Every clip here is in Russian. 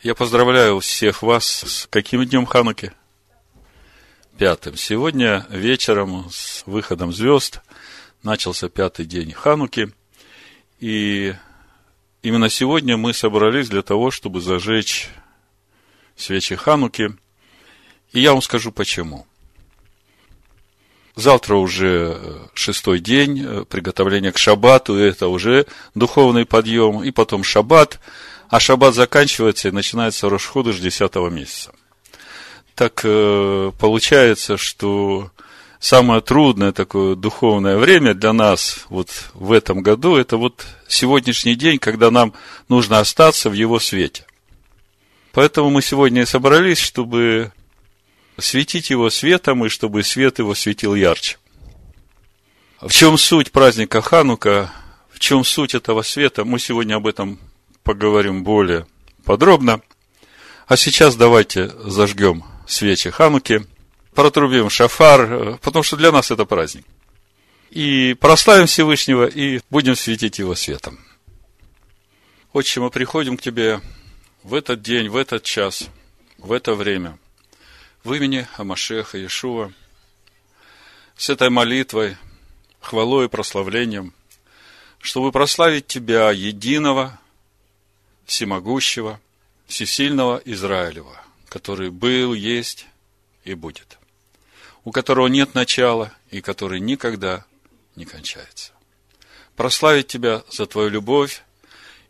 Я поздравляю всех вас с каким днем Хануки? Пятым. Сегодня вечером с выходом звезд начался пятый день Хануки. И именно сегодня мы собрались для того, чтобы зажечь свечи Хануки. И я вам скажу почему. Завтра уже шестой день приготовления к шаббату, это уже духовный подъем, и потом шаббат – а шаббат заканчивается и начинается Рошходыш 10 месяца. Так э, получается, что самое трудное такое духовное время для нас вот в этом году, это вот сегодняшний день, когда нам нужно остаться в его свете. Поэтому мы сегодня и собрались, чтобы светить его светом, и чтобы свет его светил ярче. В чем суть праздника Ханука, в чем суть этого света, мы сегодня об этом поговорим более подробно. А сейчас давайте зажгем свечи Хануки, протрубим шафар, потому что для нас это праздник. И прославим Всевышнего, и будем светить Его светом. Отче, мы приходим к Тебе в этот день, в этот час, в это время, в имени Амашеха Иешуа, с этой молитвой, хвалой и прославлением, чтобы прославить Тебя, единого, всемогущего, всесильного Израилева, который был, есть и будет, у которого нет начала и который никогда не кончается. Прославить Тебя за Твою любовь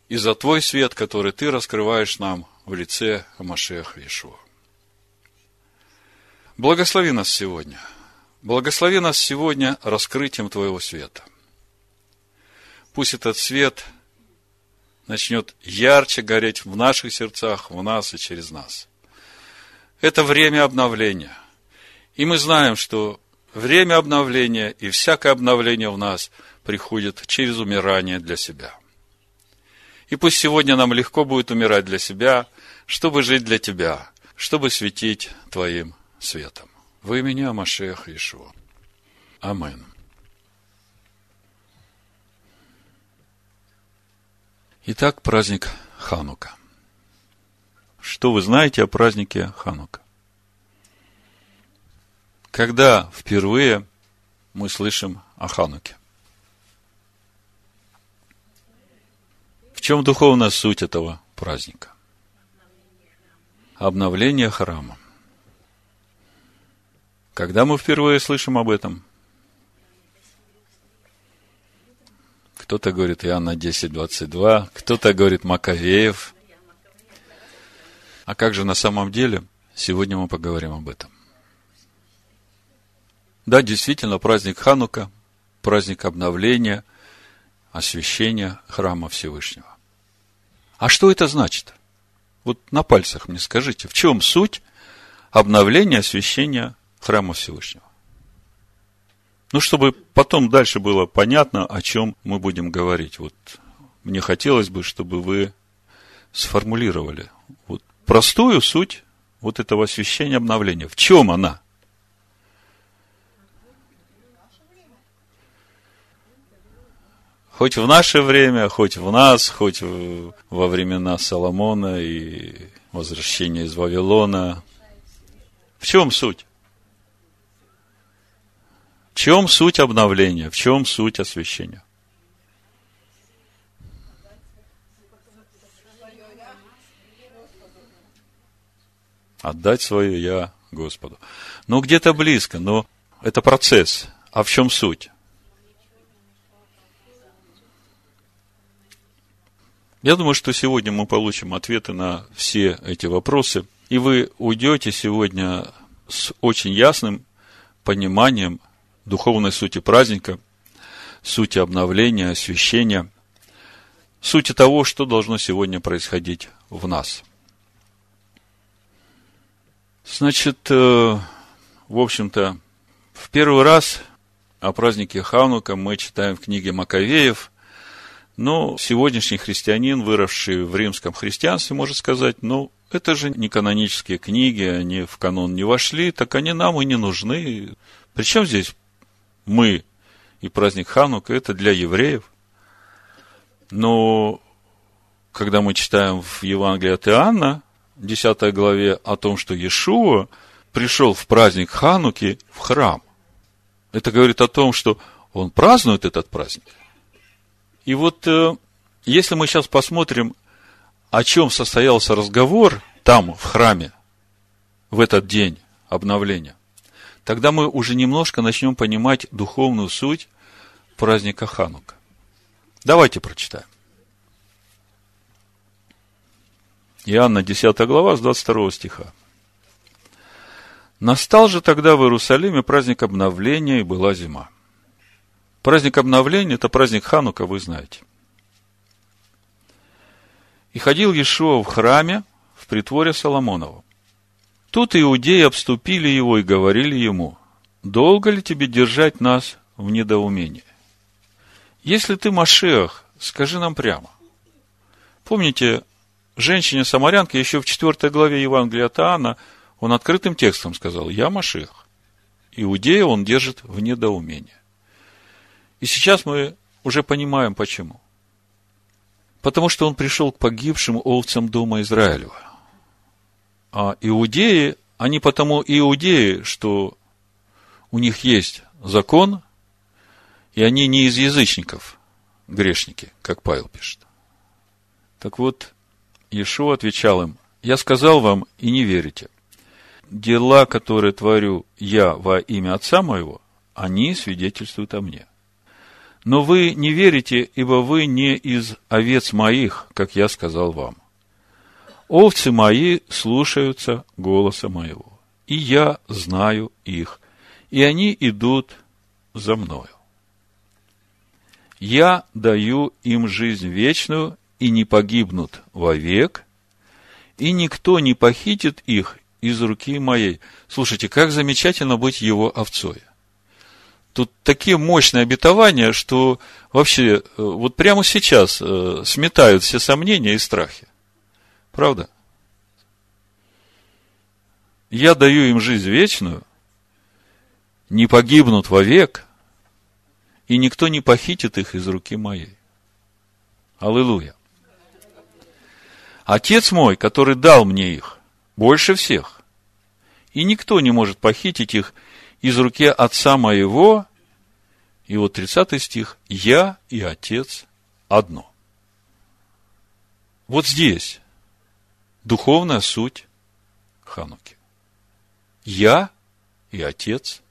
и за Твой свет, который Ты раскрываешь нам в лице Амашеха Ишуа. Благослови нас сегодня. Благослови нас сегодня раскрытием Твоего света. Пусть этот свет – начнет ярче гореть в наших сердцах, в нас и через нас. Это время обновления. И мы знаем, что время обновления и всякое обновление в нас приходит через умирание для себя. И пусть сегодня нам легко будет умирать для себя, чтобы жить для Тебя, чтобы светить Твоим светом. В имени Амашех Ишуа. Аминь. Итак, праздник Ханука. Что вы знаете о празднике Ханука? Когда впервые мы слышим о Хануке? В чем духовная суть этого праздника? Обновление храма. Когда мы впервые слышим об этом? Кто-то говорит Иоанна 10, 22, кто-то говорит Маковеев. А как же на самом деле? Сегодня мы поговорим об этом. Да, действительно, праздник Ханука, праздник обновления, освящения храма Всевышнего. А что это значит? Вот на пальцах мне скажите, в чем суть обновления, освящения храма Всевышнего? Ну, чтобы потом дальше было понятно, о чем мы будем говорить. Вот мне хотелось бы, чтобы вы сформулировали вот простую суть вот этого освящения обновления. В чем она? Хоть в наше время, хоть в нас, хоть во времена Соломона и возвращения из Вавилона. В чем суть? Чем суть обновления? В чем суть освящения? Отдать свое я Господу. Ну, где-то близко, но это процесс. А в чем суть? Я думаю, что сегодня мы получим ответы на все эти вопросы, и вы уйдете сегодня с очень ясным пониманием духовной сути праздника, сути обновления, освящения, сути того, что должно сегодня происходить в нас. Значит, э, в общем-то, в первый раз о празднике Ханука мы читаем в книге Маковеев, но сегодняшний христианин, выросший в римском христианстве, может сказать, ну, это же не канонические книги, они в канон не вошли, так они нам и не нужны. Причем здесь мы и праздник Ханука, это для евреев. Но когда мы читаем в Евангелии от Иоанна, 10 главе о том, что Иешуа пришел в праздник Хануки в храм. Это говорит о том, что он празднует этот праздник. И вот э, если мы сейчас посмотрим, о чем состоялся разговор там, в храме, в этот день обновления, тогда мы уже немножко начнем понимать духовную суть праздника Ханука. Давайте прочитаем. Иоанна 10 глава с 22 стиха. Настал же тогда в Иерусалиме праздник обновления, и была зима. Праздник обновления – это праздник Ханука, вы знаете. И ходил Иешуа в храме, в притворе Соломонова. Тут иудеи обступили его и говорили ему, долго ли тебе держать нас в недоумении? Если ты Машех, скажи нам прямо. Помните, женщине-самарянке еще в 4 главе Евангелия от он открытым текстом сказал, я Машех. Иудея он держит в недоумении. И сейчас мы уже понимаем, почему. Потому что он пришел к погибшим овцам дома Израилева. А иудеи, они потому иудеи, что у них есть закон, и они не из язычников, грешники, как Павел пишет. Так вот, Иешуа отвечал им, «Я сказал вам, и не верите. Дела, которые творю я во имя Отца моего, они свидетельствуют о мне. Но вы не верите, ибо вы не из овец моих, как я сказал вам. Овцы мои слушаются голоса моего, и я знаю их, и они идут за мною. Я даю им жизнь вечную, и не погибнут вовек, и никто не похитит их из руки моей. Слушайте, как замечательно быть его овцой. Тут такие мощные обетования, что вообще э, вот прямо сейчас э, сметают все сомнения и страхи. Правда? Я даю им жизнь вечную, не погибнут вовек, и никто не похитит их из руки моей. Аллилуйя. Отец мой, который дал мне их, больше всех. И никто не может похитить их из руки отца моего. И вот 30 стих. Я и отец одно. Вот здесь духовная суть Хануки. Я и отец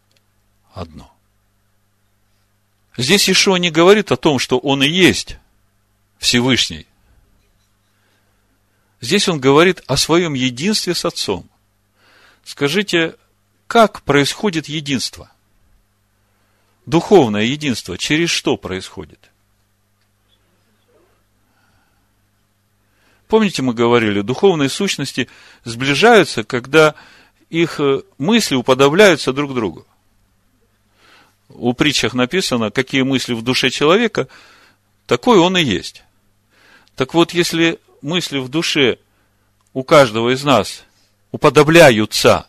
одно. Здесь Ишуа не говорит о том, что он и есть Всевышний. Здесь он говорит о своем единстве с Отцом. Скажите, как происходит единство? Духовное единство через что происходит? Помните, мы говорили, духовные сущности сближаются, когда их э, мысли уподобляются друг другу у притчах написано, какие мысли в душе человека, такой он и есть. Так вот, если мысли в душе у каждого из нас уподобляются,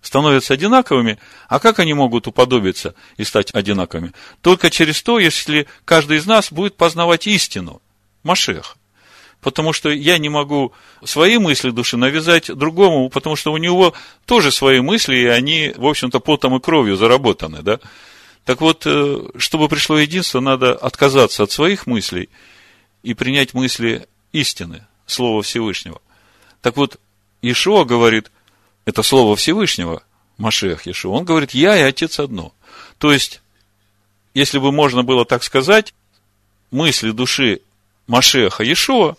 становятся одинаковыми, а как они могут уподобиться и стать одинаковыми? Только через то, если каждый из нас будет познавать истину, Машех потому что я не могу свои мысли души навязать другому, потому что у него тоже свои мысли, и они, в общем-то, потом и кровью заработаны, да? Так вот, э, чтобы пришло единство, надо отказаться от своих мыслей и принять мысли истины, Слова Всевышнего. Так вот, Ишуа говорит, это Слово Всевышнего, Машех Ишуа, он говорит, я и Отец одно. То есть, если бы можно было так сказать, мысли души Машеха Ишуа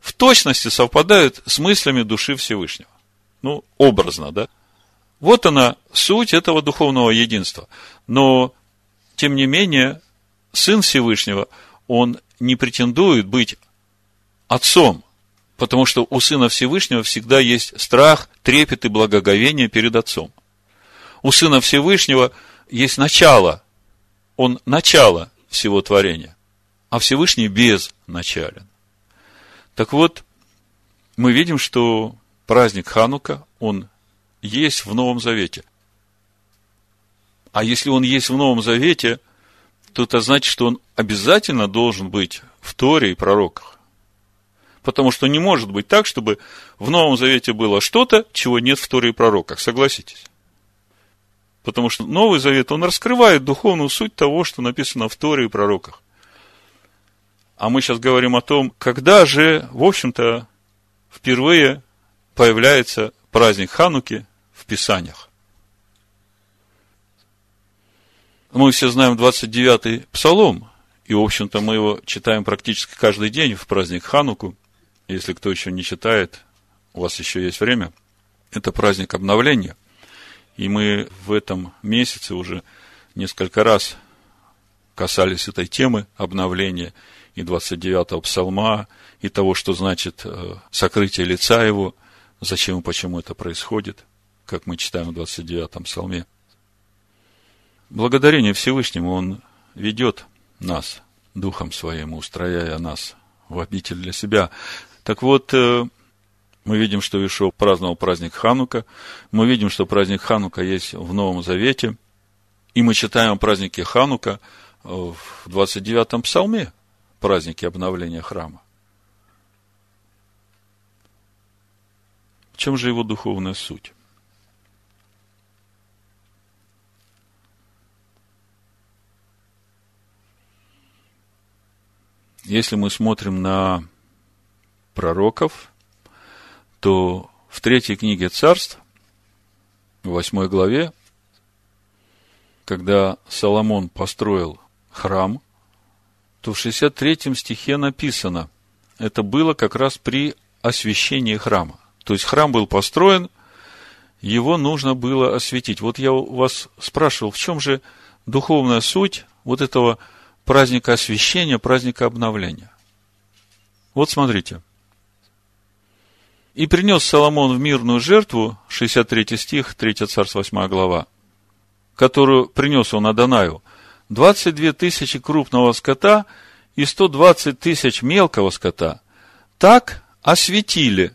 в точности совпадают с мыслями души Всевышнего. Ну, образно, да? Вот она, суть этого духовного единства. Но, тем не менее, Сын Всевышнего, он не претендует быть отцом, потому что у Сына Всевышнего всегда есть страх, трепет и благоговение перед Отцом. У Сына Всевышнего есть начало, он начало всего творения, а Всевышний безначален. Так вот, мы видим, что праздник Ханука, он есть в Новом Завете. А если он есть в Новом Завете, то это значит, что он обязательно должен быть в Торе и пророках. Потому что не может быть так, чтобы в Новом Завете было что-то, чего нет в Торе и пророках. Согласитесь? Потому что Новый Завет, он раскрывает духовную суть того, что написано в Торе и пророках. А мы сейчас говорим о том, когда же, в общем-то, впервые появляется праздник Хануки в Писаниях. Мы все знаем 29-й Псалом, и, в общем-то, мы его читаем практически каждый день в праздник Хануку. Если кто еще не читает, у вас еще есть время. Это праздник обновления. И мы в этом месяце уже несколько раз касались этой темы обновления и 29-го псалма, и того, что значит э, сокрытие лица его, зачем и почему это происходит, как мы читаем в 29-м псалме. Благодарение Всевышнему Он ведет нас Духом Своим, устрояя нас в обитель для себя. Так вот, э, мы видим, что Ишо праздновал праздник Ханука. Мы видим, что праздник Ханука есть в Новом Завете. И мы читаем о празднике Ханука э, в 29-м псалме, празднике обновления храма. В чем же его духовная суть? Если мы смотрим на пророков, то в третьей книге царств, в восьмой главе, когда Соломон построил храм, то в 63 стихе написано, это было как раз при освящении храма. То есть храм был построен, его нужно было осветить. Вот я у вас спрашивал, в чем же духовная суть вот этого праздника освящения, праздника обновления? Вот смотрите – и принес Соломон в мирную жертву, 63 стих, 3 царств, 8 глава, которую принес он Адонаю, 22 тысячи крупного скота и 120 тысяч мелкого скота. Так осветили.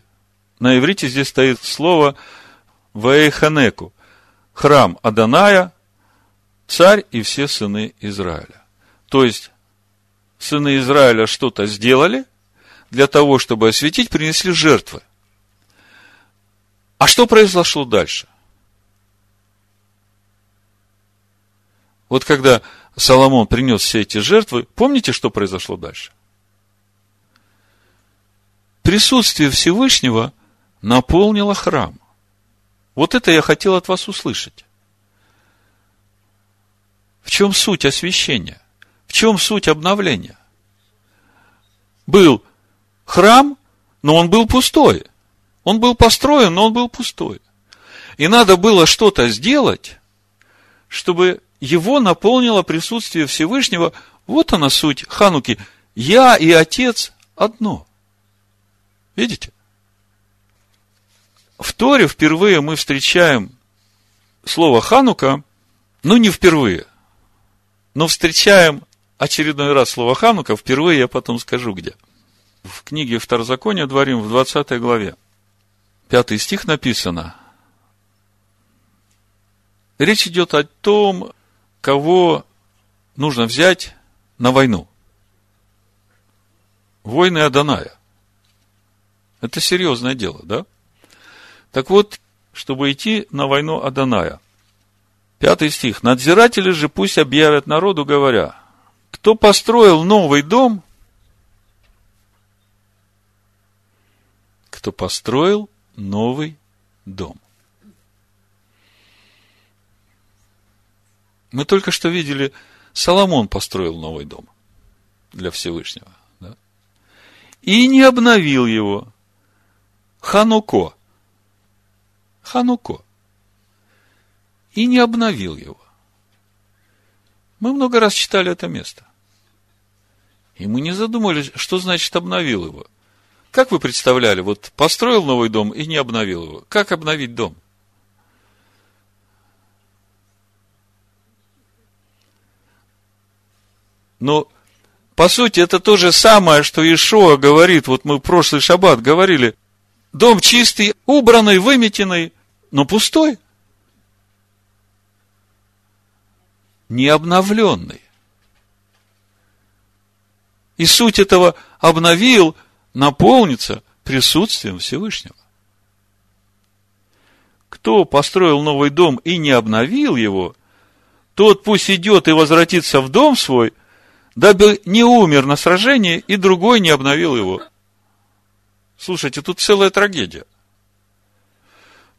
На иврите здесь стоит слово Ваэйханеку. Храм Аданая, царь и все сыны Израиля. То есть, сыны Израиля что-то сделали, для того, чтобы осветить, принесли жертвы – а что произошло дальше? Вот когда Соломон принес все эти жертвы, помните, что произошло дальше? Присутствие Всевышнего наполнило храм. Вот это я хотел от вас услышать. В чем суть освящения? В чем суть обновления? Был храм, но он был пустой – он был построен, но он был пустой. И надо было что-то сделать, чтобы его наполнило присутствие Всевышнего. Вот она суть Хануки. Я и Отец одно. Видите? В Торе впервые мы встречаем слово Ханука, ну не впервые, но встречаем очередной раз слово Ханука, впервые я потом скажу где. В книге Второзакония дворим в 20 главе пятый стих написано. Речь идет о том, кого нужно взять на войну. Войны Аданая. Это серьезное дело, да? Так вот, чтобы идти на войну Аданая. Пятый стих. Надзиратели же пусть объявят народу, говоря, кто построил новый дом, кто построил новый дом. Мы только что видели, Соломон построил новый дом для Всевышнего. Да? И не обновил его. Хануко. Хануко. И не обновил его. Мы много раз читали это место. И мы не задумались, что значит обновил его. Как вы представляли, вот построил новый дом и не обновил его? Как обновить дом? Но, по сути, это то же самое, что Ишуа говорит, вот мы в прошлый шаббат говорили, дом чистый, убранный, выметенный, но пустой. Не обновленный. И суть этого обновил – наполнится присутствием Всевышнего. Кто построил новый дом и не обновил его, тот пусть идет и возвратится в дом свой, дабы не умер на сражении и другой не обновил его. Слушайте, тут целая трагедия.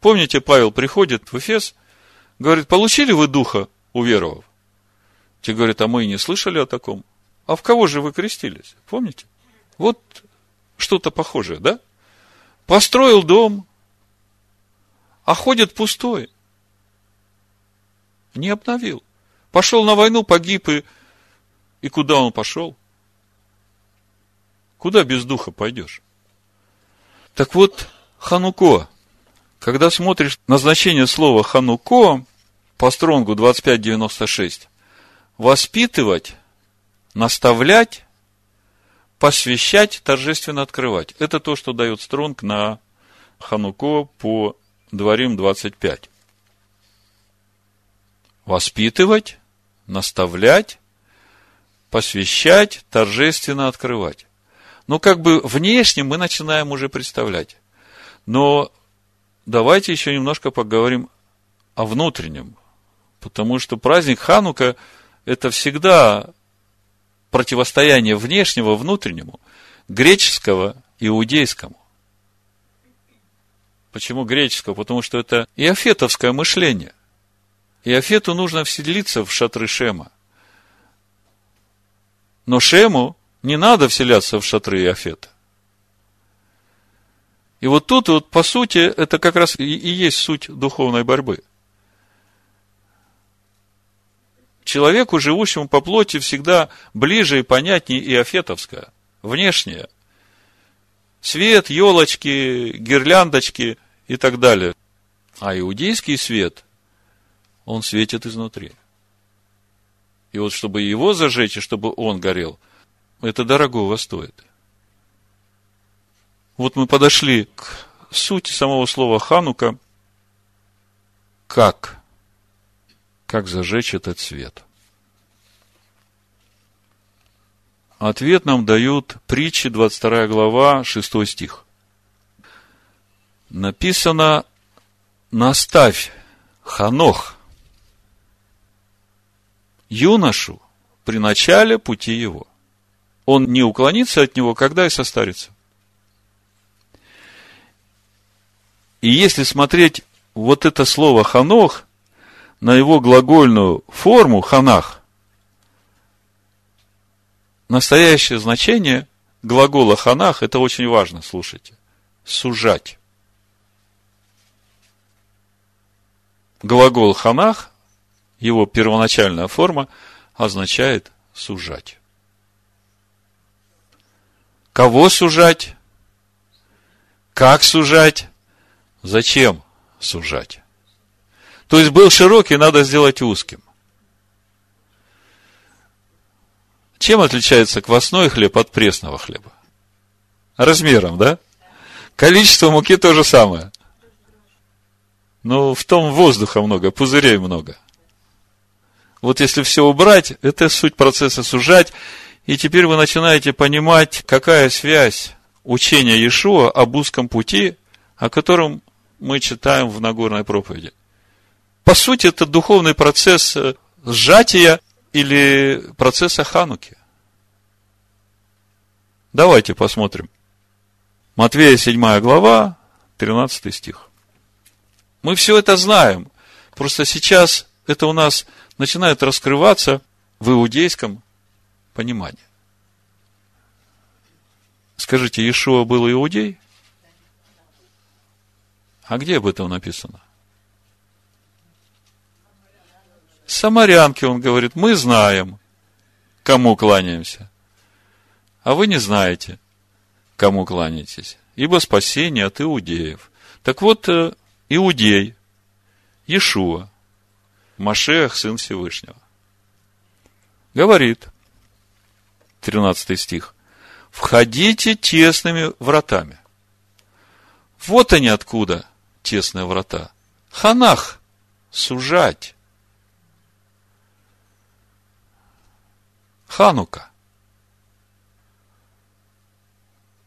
Помните, Павел приходит в Эфес, говорит, получили вы духа, уверовав? Те говорят, а мы и не слышали о таком. А в кого же вы крестились? Помните? Вот что-то похожее, да? Построил дом, а ходит пустой. Не обновил. Пошел на войну, погиб, и, и куда он пошел? Куда без духа пойдешь? Так вот, Хануко, когда смотришь назначение слова Хануко по стронгу 2596, воспитывать, наставлять, посвящать, торжественно открывать. Это то, что дает стронг на Хануко по Дворим 25. Воспитывать, наставлять, посвящать, торжественно открывать. Ну, как бы внешне мы начинаем уже представлять. Но давайте еще немножко поговорим о внутреннем. Потому что праздник Ханука – это всегда противостояние внешнего внутреннему, греческого иудейскому. Почему греческого? Потому что это иофетовское мышление. Иофету нужно вселиться в шатры Шема. Но Шему не надо вселяться в шатры Иофета. И вот тут, вот, по сути, это как раз и, и есть суть духовной борьбы. Человеку, живущему по плоти, всегда ближе и понятнее иофетовское, внешнее. Свет, елочки, гирляндочки и так далее. А иудейский свет, он светит изнутри. И вот чтобы его зажечь, и чтобы он горел, это дорогого стоит. Вот мы подошли к сути самого слова Ханука. Как? Как зажечь этот свет? Ответ нам дают притчи, 22 глава, 6 стих. Написано, наставь Ханох юношу при начале пути его. Он не уклонится от него, когда и состарится. И если смотреть вот это слово ханох на его глагольную форму ханах, настоящее значение глагола ханах, это очень важно, слушайте, сужать. Глагол ханах, его первоначальная форма, означает сужать. Кого сужать? Как сужать? Зачем сужать? То есть был широкий, надо сделать узким. Чем отличается квасной хлеб от пресного хлеба? Размером, да? Количество муки то же самое. Но в том воздуха много, пузырей много. Вот если все убрать, это суть процесса сужать. И теперь вы начинаете понимать, какая связь учения Иешуа об узком пути, о котором мы читаем в Нагорной проповеди. По сути, это духовный процесс э, сжатия или процесса Хануки. Давайте посмотрим. Матвея 7 глава, 13 стих. Мы все это знаем. Просто сейчас это у нас начинает раскрываться в иудейском понимании. Скажите, Иешуа был иудей? А где об этом написано? Самарянки, он говорит, мы знаем, кому кланяемся. А вы не знаете, кому кланяетесь. Ибо спасение от иудеев. Так вот, э, иудей, Иешуа, Машех, сын Всевышнего, говорит, 13 стих, входите тесными вратами. Вот они откуда – тесные врата. Ханах – сужать. Ханука.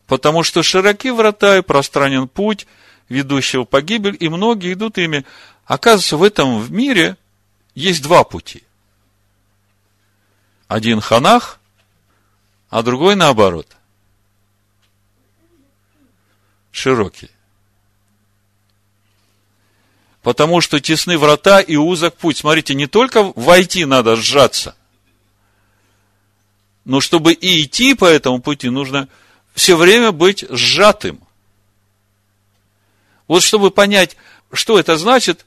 Потому что широки врата и пространен путь, ведущего погибель, и многие идут ими. Оказывается, в этом в мире есть два пути. Один ханах, а другой наоборот. Широкий. Потому что тесны врата и узок путь. Смотрите, не только войти надо сжаться, но чтобы и идти по этому пути, нужно все время быть сжатым. Вот чтобы понять, что это значит,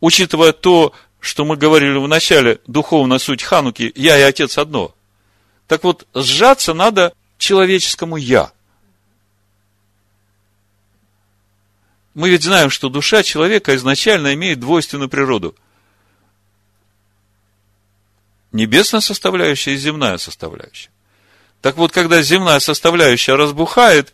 учитывая то, что мы говорили в начале, духовная суть Хануки, я и Отец одно. Так вот, сжаться надо человеческому «я». Мы ведь знаем, что душа человека изначально имеет двойственную природу. Небесная составляющая и земная составляющая. Так вот, когда земная составляющая разбухает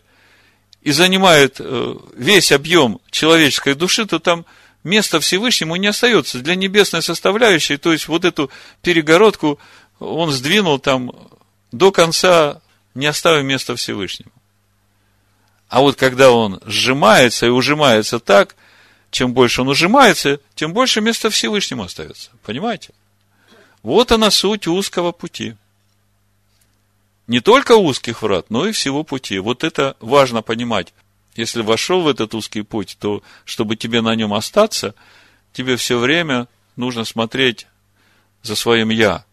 и занимает э, весь объем человеческой души, то там места Всевышнему не остается для небесной составляющей. То есть, вот эту перегородку он сдвинул там до конца, не оставив места Всевышнему. А вот когда он сжимается и ужимается так, чем больше он ужимается, тем больше места Всевышнему остается. Понимаете? Вот она суть узкого пути. Не только узких врат, но и всего пути. Вот это важно понимать. Если вошел в этот узкий путь, то чтобы тебе на нем остаться, тебе все время нужно смотреть за своим «я».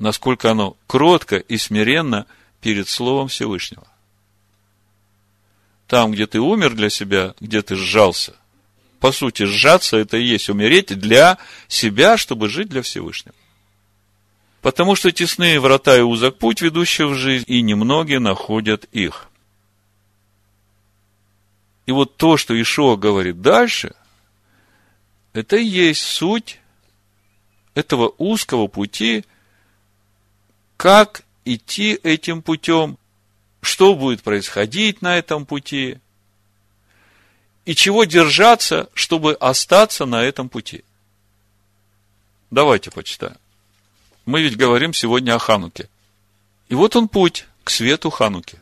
Насколько оно кротко и смиренно перед Словом Всевышнего. Там, где ты умер для себя, где ты сжался. По сути, сжаться – это и есть умереть для себя, чтобы жить для Всевышнего. Потому что тесные врата и узок путь, ведущий в жизнь, и немногие находят их. И вот то, что Ишуа говорит дальше, это и есть суть этого узкого пути, как идти этим путем, что будет происходить на этом пути, и чего держаться, чтобы остаться на этом пути. Давайте почитаем. Мы ведь говорим сегодня о Хануке. И вот он путь к свету Хануки.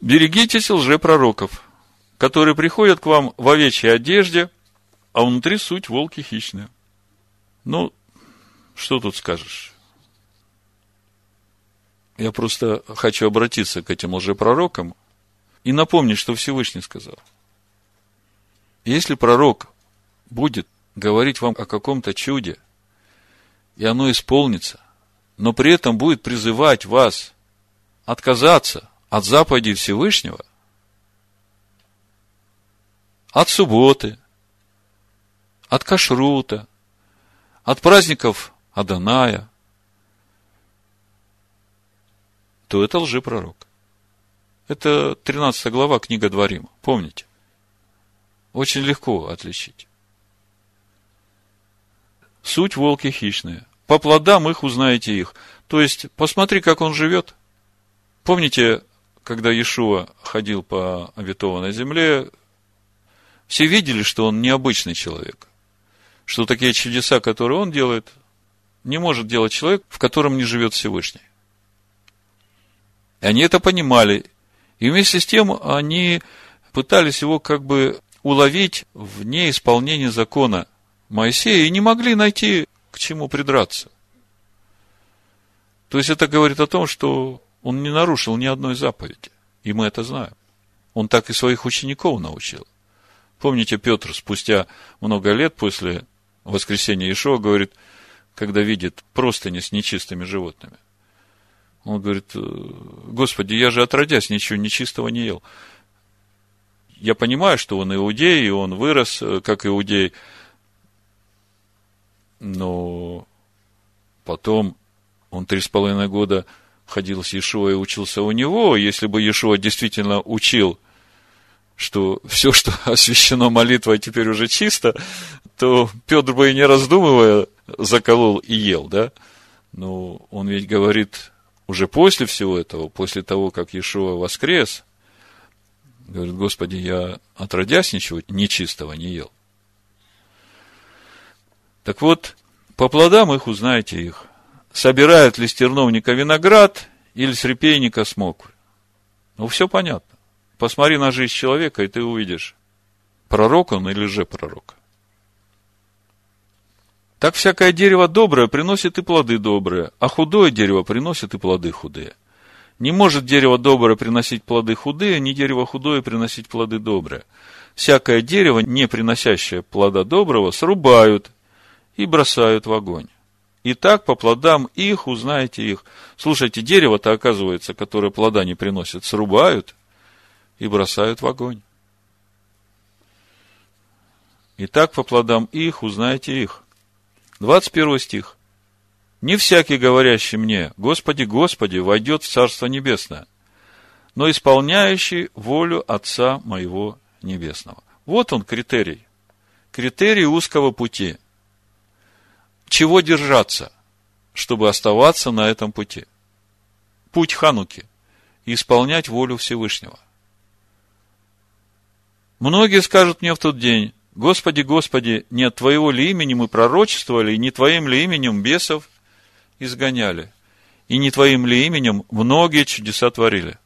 Берегитесь лжепророков, которые приходят к вам в овечьей одежде, а внутри суть волки хищные. Ну, что тут скажешь? Я просто хочу обратиться к этим лжепророкам и напомнить, что Всевышний сказал. Если пророк будет говорить вам о каком-то чуде, и оно исполнится, но при этом будет призывать вас отказаться от заповедей Всевышнего, от субботы, от кашрута, от праздников Аданая, то это лжепророк. Это 13 глава книга Дворима. Помните? Очень легко отличить. Суть волки хищные. По плодам их узнаете их. То есть, посмотри, как он живет. Помните, когда Иешуа ходил по обетованной земле, все видели, что он необычный человек. Что такие чудеса, которые он делает, не может делать человек, в котором не живет Всевышний. И они это понимали. И вместе с тем они пытались его как бы уловить в неисполнении закона Моисея и не могли найти, к чему придраться. То есть это говорит о том, что он не нарушил ни одной заповеди. И мы это знаем. Он так и своих учеников научил. Помните, Петр спустя много лет после воскресения Ишуа говорит, когда видит простыни с нечистыми животными – он говорит, «Э, Господи, я же отродясь ничего нечистого не ел. Я понимаю, что он иудей, и он вырос э, как иудей, но потом он три с половиной года ходил с Иешуа и учился у него. Если бы Иешуа действительно учил, что все, что освящено молитвой, теперь уже чисто, то Петр бы и не раздумывая заколол и ел, да? Но он ведь говорит, уже после всего этого, после того, как Иешуа воскрес, говорит, Господи, я отродясь ничего нечистого не ел. Так вот, по плодам их узнаете их. Собирают ли с виноград или с репейника смоквы? Ну, все понятно. Посмотри на жизнь человека, и ты увидишь, пророк он или же пророк. Так всякое дерево доброе приносит и плоды добрые, а худое дерево приносит и плоды худые. Не может дерево доброе приносить плоды худые, ни дерево худое приносить плоды добрые. Всякое дерево, не приносящее плода доброго, срубают и бросают в огонь. И так по плодам их узнаете их. Слушайте, дерево-то, оказывается, которое плода не приносит, срубают и бросают в огонь. И так по плодам их узнаете их. 21 стих. Не всякий, говорящий мне, Господи, Господи, войдет в Царство Небесное, но исполняющий волю Отца моего Небесного. Вот он критерий. Критерий узкого пути. Чего держаться, чтобы оставаться на этом пути? Путь Хануки. Исполнять волю Всевышнего. Многие скажут мне в тот день, Господи, Господи, не от Твоего ли имени мы пророчествовали, и не Твоим ли именем бесов изгоняли. И не твоим ли именем многие чудеса творили.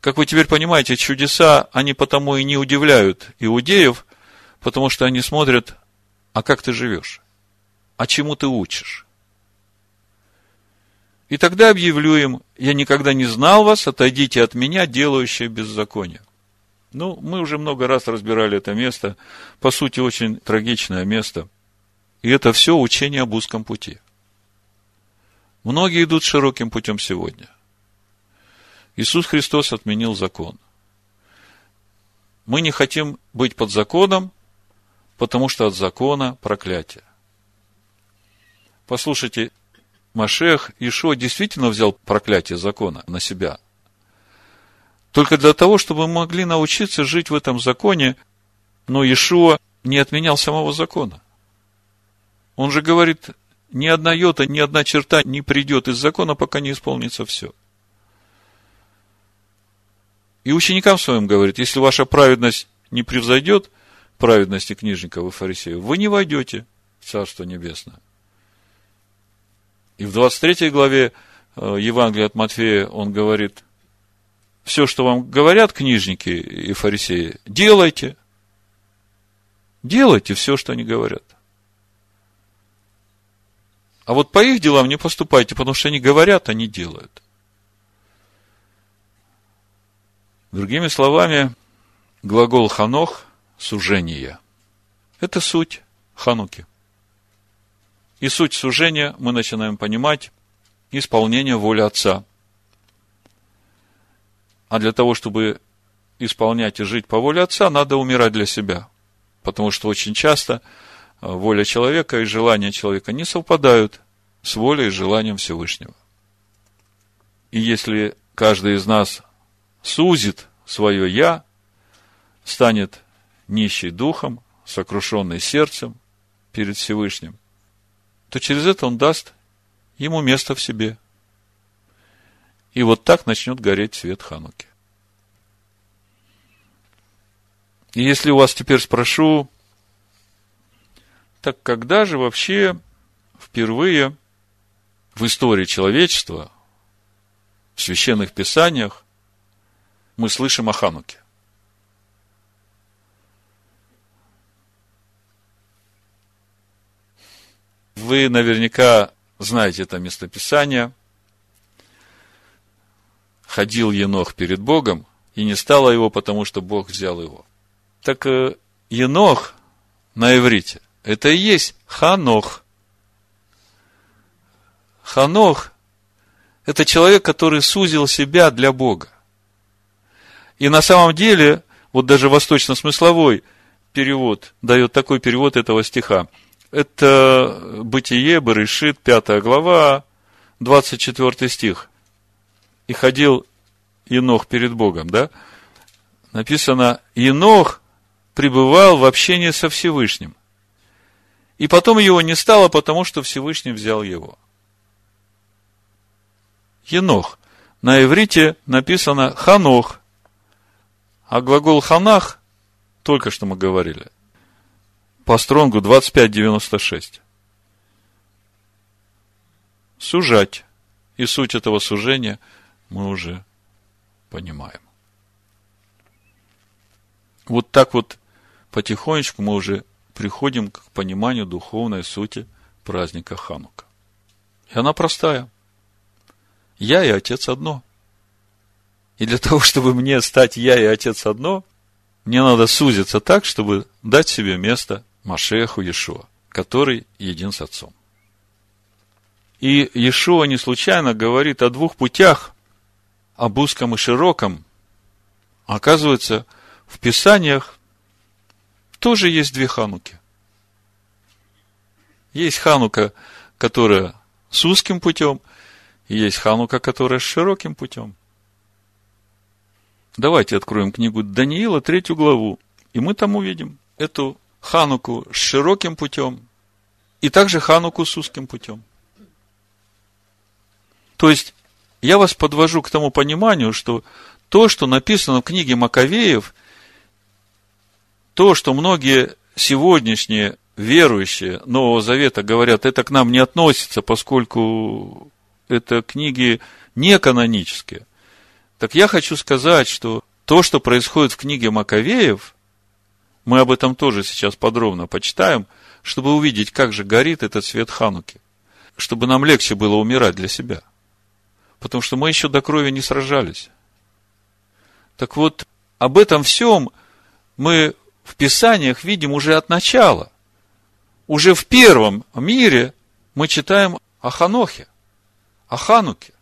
Как вы теперь понимаете, чудеса, они потому и не удивляют иудеев, потому что они смотрят, а как ты живешь? А чему ты учишь? И тогда объявлю им, я никогда не знал вас, отойдите от меня, делающие беззаконие. Ну, мы уже много раз разбирали это место. По сути, очень трагичное место. И это все учение об узком пути. Многие идут широким путем сегодня. Иисус Христос отменил закон. Мы не хотим быть под законом, потому что от закона проклятие. Послушайте, Машех Ишуа действительно взял проклятие закона на себя. Только для того, чтобы мы могли научиться жить в этом законе, но Ишуа не отменял самого закона. Он же говорит, ни одна йота, ни одна черта не придет из закона, пока не исполнится все. И ученикам своим говорит, если ваша праведность не превзойдет праведности книжников и фарисеев, вы не войдете в Царство Небесное. И в 23 главе э, Евангелия от Матфея он говорит, все, что вам говорят книжники и фарисеи, делайте. Делайте все, что они говорят. А вот по их делам не поступайте, потому что они говорят, они делают. Другими словами, глагол ханох – сужение. Это суть хануки. И суть сужения мы начинаем понимать исполнение воли Отца. А для того, чтобы исполнять и жить по воле Отца, надо умирать для себя. Потому что очень часто – воля человека и желания человека не совпадают с волей и желанием Всевышнего. И если каждый из нас сузит свое «я», станет нищий духом, сокрушенный сердцем перед Всевышним, то через это он даст ему место в себе. И вот так начнет гореть свет Хануки. И если у вас теперь спрошу, так когда же вообще впервые в истории человечества, в священных писаниях, мы слышим о Хануке? Вы наверняка знаете это местописание. Ходил Енох перед Богом, и не стало его, потому что Бог взял его. Так э, Енох на иврите это и есть Ханох. Ханох – это человек, который сузил себя для Бога. И на самом деле, вот даже восточно-смысловой перевод дает такой перевод этого стиха. Это Бытие, Барышит, 5 глава, 24 стих. И ходил Енох перед Богом, да? Написано, Енох пребывал в общении со Всевышним. И потом его не стало, потому что Всевышний взял его. Енох. На иврите написано Ханох. А глагол Ханах, только что мы говорили, по стронгу 25.96. Сужать. И суть этого сужения мы уже понимаем. вот так вот потихонечку мы уже приходим к пониманию духовной сути праздника Ханука. И она простая. Я и Отец одно. И для того, чтобы мне стать я и Отец одно, мне надо сузиться так, чтобы дать себе место Машеху Иешуа, который един с Отцом. И Иешуа не случайно говорит о двух путях, об узком и широком. Оказывается, в Писаниях тоже есть две хануки. Есть ханука, которая с узким путем, и есть ханука, которая с широким путем. Давайте откроем книгу Даниила, третью главу, и мы там увидим эту хануку с широким путем, и также хануку с узким путем. То есть, я вас подвожу к тому пониманию, что то, что написано в книге Маковеев, то, что многие сегодняшние верующие Нового Завета говорят, это к нам не относится, поскольку это книги не канонические. Так я хочу сказать, что то, что происходит в книге Маковеев, мы об этом тоже сейчас подробно почитаем, чтобы увидеть, как же горит этот свет Хануки, чтобы нам легче было умирать для себя. Потому что мы еще до крови не сражались. Так вот, об этом всем мы в Писаниях видим уже от начала. Уже в первом мире мы читаем о Ханохе, о Хануке.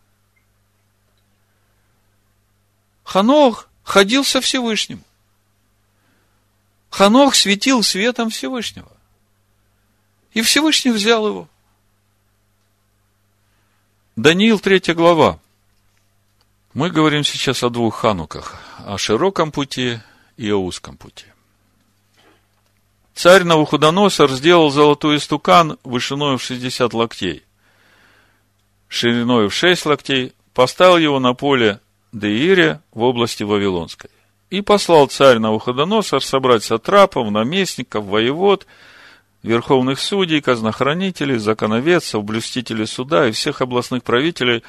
Ханох ходил со Всевышним. Ханох светил светом Всевышнего. И Всевышний взял его. Даниил, третья глава. Мы говорим сейчас о двух хануках. О широком пути и о узком пути. Царь Навуходоносор сделал золотой истукан вышиной в 60 локтей, шириной в 6 локтей, поставил его на поле Деире в области Вавилонской. И послал царь Навуходоносор собрать сатрапов, наместников, воевод, верховных судей, казнохранителей, законоведцев, блюстителей суда и всех областных правителей,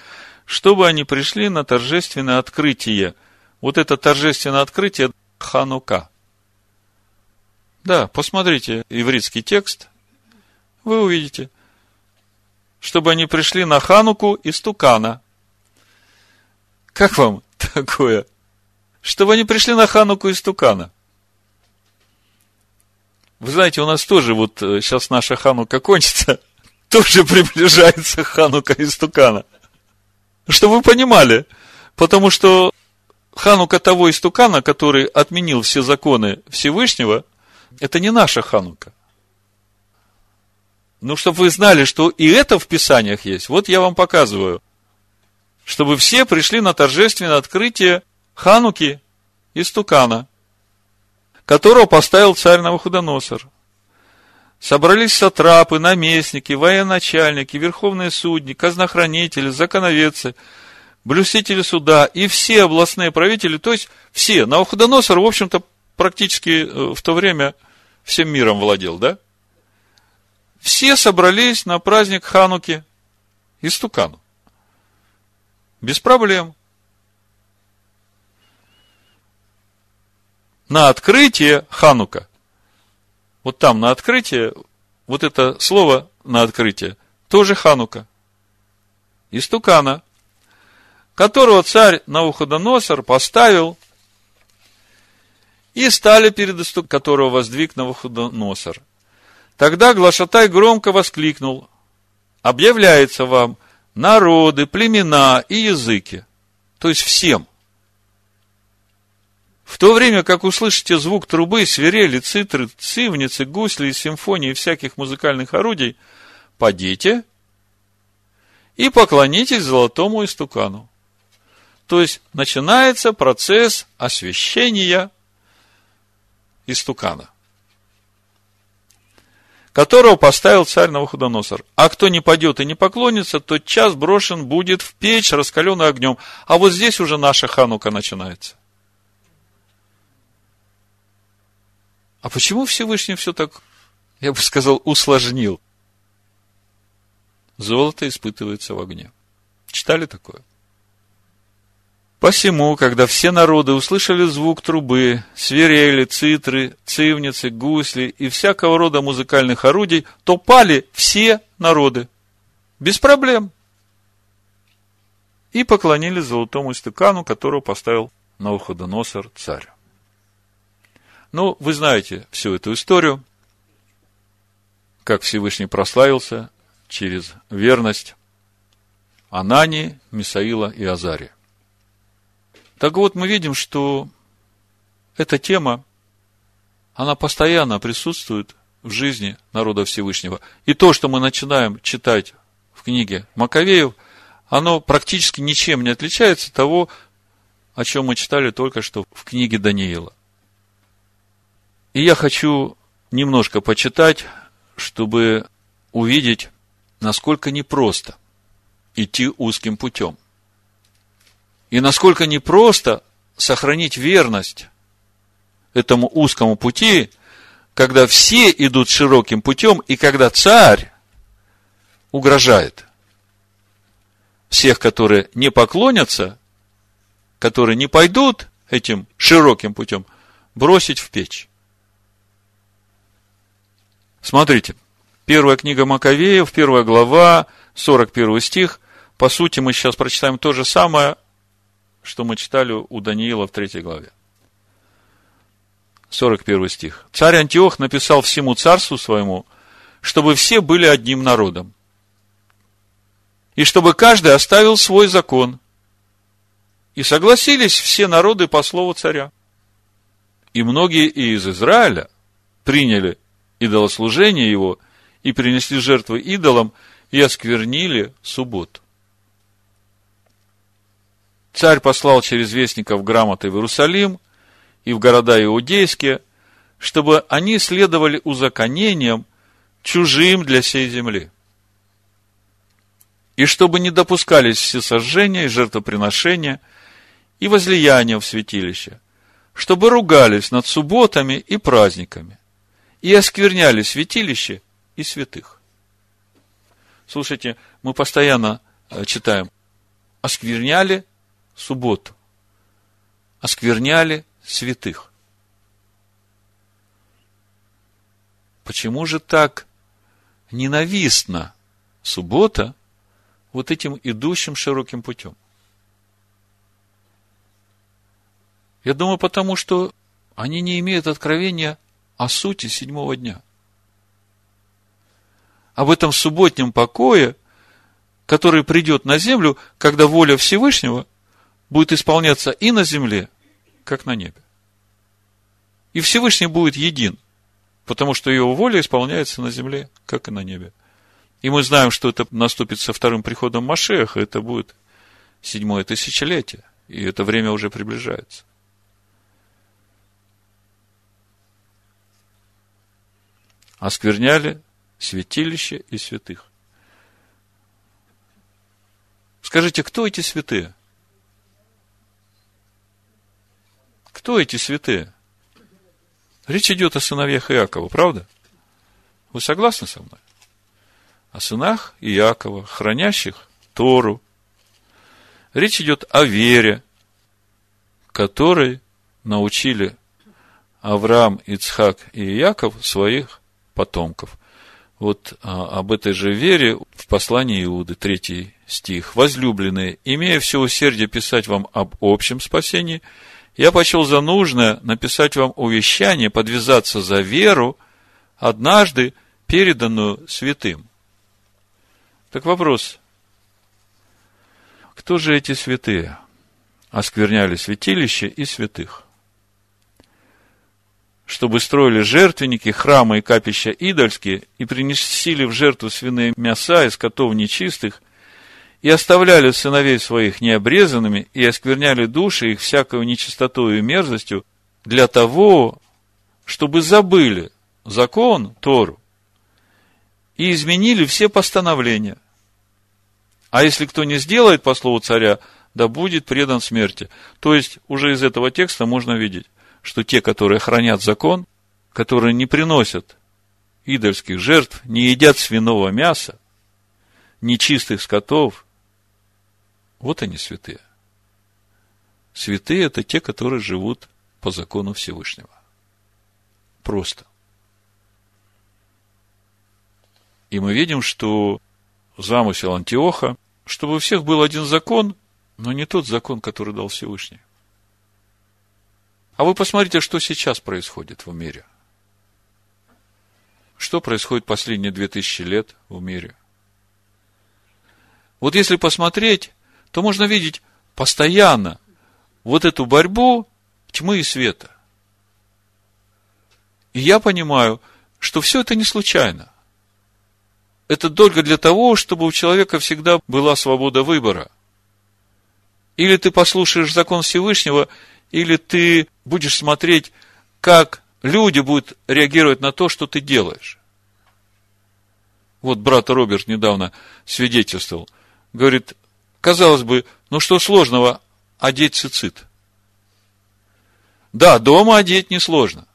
чтобы они пришли на торжественное открытие. Вот это торжественное открытие Ханука – да, посмотрите ивритский текст, вы увидите, чтобы они пришли на Хануку из Тукана. Как вам такое? Чтобы они пришли на Хануку из Тукана. Вы знаете, у нас тоже вот сейчас э, наша Ханука кончится, тоже приближается Ханука из Тукана. Чтобы вы понимали, потому что Ханука того истукана, который отменил все законы Всевышнего – это не наша Ханука. Ну, чтобы вы знали, что и это в Писаниях есть. Вот я вам показываю. Чтобы все пришли на торжественное открытие Хануки из Тукана, которого поставил царь Навуходоносор. Собрались сатрапы, наместники, военачальники, верховные судьи, казнохранители, законоведцы, блюстители суда и все областные правители, то есть все. Навуходоносор, в общем-то, практически э, в то время всем миром владел, да? Все собрались на праздник Хануки Истукану. Без проблем. На открытие Ханука. Вот там на открытие, вот это слово на открытие, тоже Ханука. Истукана, которого царь Навуходоносор поставил и стали перед исток, которого воздвиг Навуходоносор. Тогда Глашатай громко воскликнул, объявляется вам народы, племена и языки, то есть всем. В то время, как услышите звук трубы, свирели, цитры, цивницы, гусли, симфонии всяких музыкальных орудий, подите и поклонитесь золотому истукану. То есть, начинается процесс освящения истукана, которого поставил царь Навуходоносор. А кто не пойдет и не поклонится, тот час брошен будет в печь, раскаленный огнем. А вот здесь уже наша ханука начинается. А почему Всевышний все так, я бы сказал, усложнил? Золото испытывается в огне. Читали такое? Посему, когда все народы услышали звук трубы, свирели, цитры, цивницы, гусли и всякого рода музыкальных орудий, то пали все народы. Без проблем. И поклонились золотому стыкану, которого поставил Навуходоносор царь. Ну, вы знаете всю эту историю, как Всевышний прославился через верность Анании, Мисаила и Азария. Так вот, мы видим, что эта тема, она постоянно присутствует в жизни народа Всевышнего. И то, что мы начинаем читать в книге Маковеев, оно практически ничем не отличается от того, о чем мы читали только что в книге Даниила. И я хочу немножко почитать, чтобы увидеть, насколько непросто идти узким путем. И насколько непросто сохранить верность этому узкому пути, когда все идут широким путем, и когда царь угрожает всех, которые не поклонятся, которые не пойдут этим широким путем, бросить в печь. Смотрите, первая книга Маковеев, первая глава, 41 стих. По сути, мы сейчас прочитаем то же самое, что мы читали у Даниила в третьей главе. 41 стих. Царь Антиох написал всему царству своему, чтобы все были одним народом. И чтобы каждый оставил свой закон. И согласились все народы по слову царя. И многие из Израиля приняли идолослужение его и принесли жертвы идолам и осквернили субботу. Царь послал через вестников грамоты в Иерусалим и в города иудейские, чтобы они следовали узаконениям, чужим для всей земли. И чтобы не допускались все сожжения и жертвоприношения и возлияния в святилище, чтобы ругались над субботами и праздниками и оскверняли святилище и святых. Слушайте, мы постоянно э, читаем, оскверняли субботу, оскверняли святых. Почему же так ненавистна суббота вот этим идущим широким путем? Я думаю, потому что они не имеют откровения о сути седьмого дня. Об этом субботнем покое, который придет на землю, когда воля Всевышнего – будет исполняться и на земле, как на небе. И Всевышний будет един, потому что его воля исполняется на земле, как и на небе. И мы знаем, что это наступит со вторым приходом Машеха, это будет седьмое тысячелетие, и это время уже приближается. Оскверняли святилище и святых. Скажите, кто эти святые? Кто эти святые? Речь идет о сыновьях Иакова, правда? Вы согласны со мной? О сынах Иакова, хранящих Тору. Речь идет о вере, которой научили Авраам, Ицхак и Иаков своих потомков. Вот а, об этой же вере в послании Иуды, третий стих. Возлюбленные, имея все усердие писать вам об общем спасении – я почел за нужное написать вам увещание, подвязаться за веру, однажды переданную святым. Так вопрос, кто же эти святые? Оскверняли святилище и святых. Чтобы строили жертвенники, храмы и капища идольские, и принесли в жертву свиные мяса из котов нечистых, и оставляли сыновей своих необрезанными, и оскверняли души их всякою нечистотою и мерзостью, для того, чтобы забыли закон Тору и изменили все постановления. А если кто не сделает по слову царя, да будет предан смерти. То есть, уже из этого текста можно видеть, что те, которые хранят закон, которые не приносят идольских жертв, не едят свиного мяса, нечистых скотов, вот они святые. Святые – это те, которые живут по закону Всевышнего. Просто. И мы видим, что замысел Антиоха, чтобы у всех был один закон, но не тот закон, который дал Всевышний. А вы посмотрите, что сейчас происходит в мире. Что происходит последние две тысячи лет в мире? Вот если посмотреть, то можно видеть постоянно вот эту борьбу тьмы и света. И я понимаю, что все это не случайно. Это только для того, чтобы у человека всегда была свобода выбора. Или ты послушаешь закон Всевышнего, или ты будешь смотреть, как люди будут реагировать на то, что ты делаешь. Вот брат Роберт недавно свидетельствовал. Говорит, казалось бы, ну что сложного одеть цицит? Да, дома одеть несложно.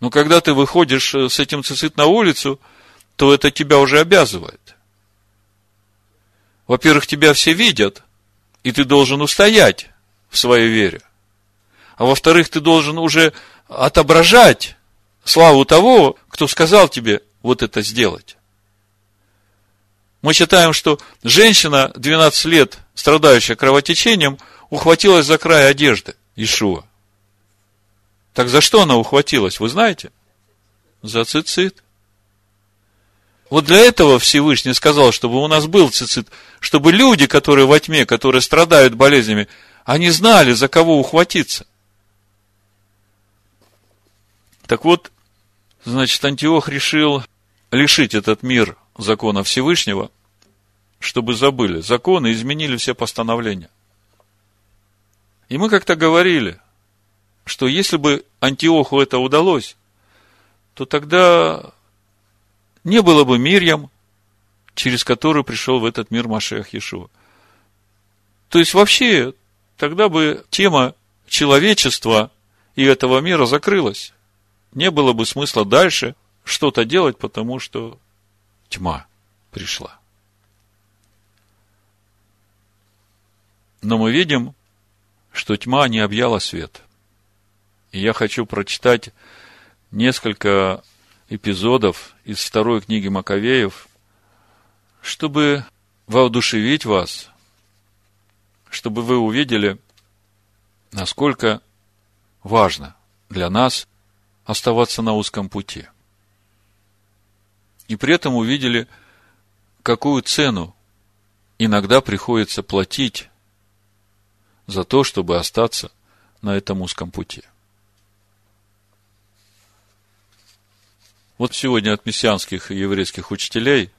Но когда ты выходишь э, с этим цицит на улицу, то это тебя уже обязывает. Во-первых, тебя все видят, и ты должен устоять в своей вере. А во-вторых, ты должен уже отображать славу того, кто сказал тебе вот это сделать. Мы считаем, что женщина 12 лет, страдающая кровотечением, ухватилась за край одежды Ишуа. Так за что она ухватилась, вы знаете? За цицит. Вот для этого Всевышний сказал, чтобы у нас был цицит, чтобы люди, которые во тьме, которые страдают болезнями, они знали, за кого ухватиться. Так вот, значит, Антиох решил лишить этот мир закона Всевышнего, чтобы забыли законы изменили все постановления. И мы как-то говорили, что если бы Антиоху это удалось, то тогда не было бы Мирьям, через которую пришел в этот мир Машех Иешуа. То есть вообще тогда бы тема человечества и этого мира закрылась. Не было бы смысла дальше что-то делать, потому что тьма пришла. Но мы видим, что тьма не объяла свет. И я хочу прочитать несколько эпизодов из второй книги Маковеев, чтобы воодушевить вас, чтобы вы увидели, насколько важно для нас оставаться на узком пути. И при этом увидели, какую цену иногда приходится платить за то, чтобы остаться на этом узком пути. Вот сегодня от мессианских и еврейских учителей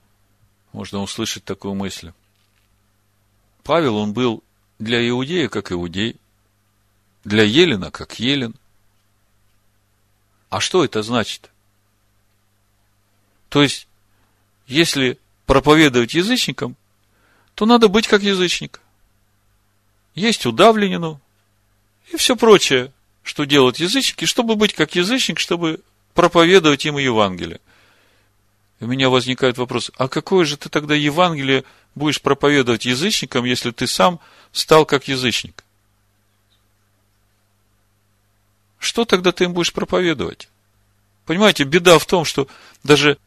можно услышать такую мысль. Павел, он был для иудея как иудей, для Елена как Елен. А что это значит? То есть, если проповедовать язычникам, то надо быть как язычник есть удавленину и все прочее, что делают язычники, чтобы быть как язычник, чтобы проповедовать им Евангелие. у меня возникает вопрос, а какое же ты тогда Евангелие будешь проповедовать язычникам, если ты сам стал как язычник? Что тогда ты им будешь проповедовать? Понимаете, беда в том, что даже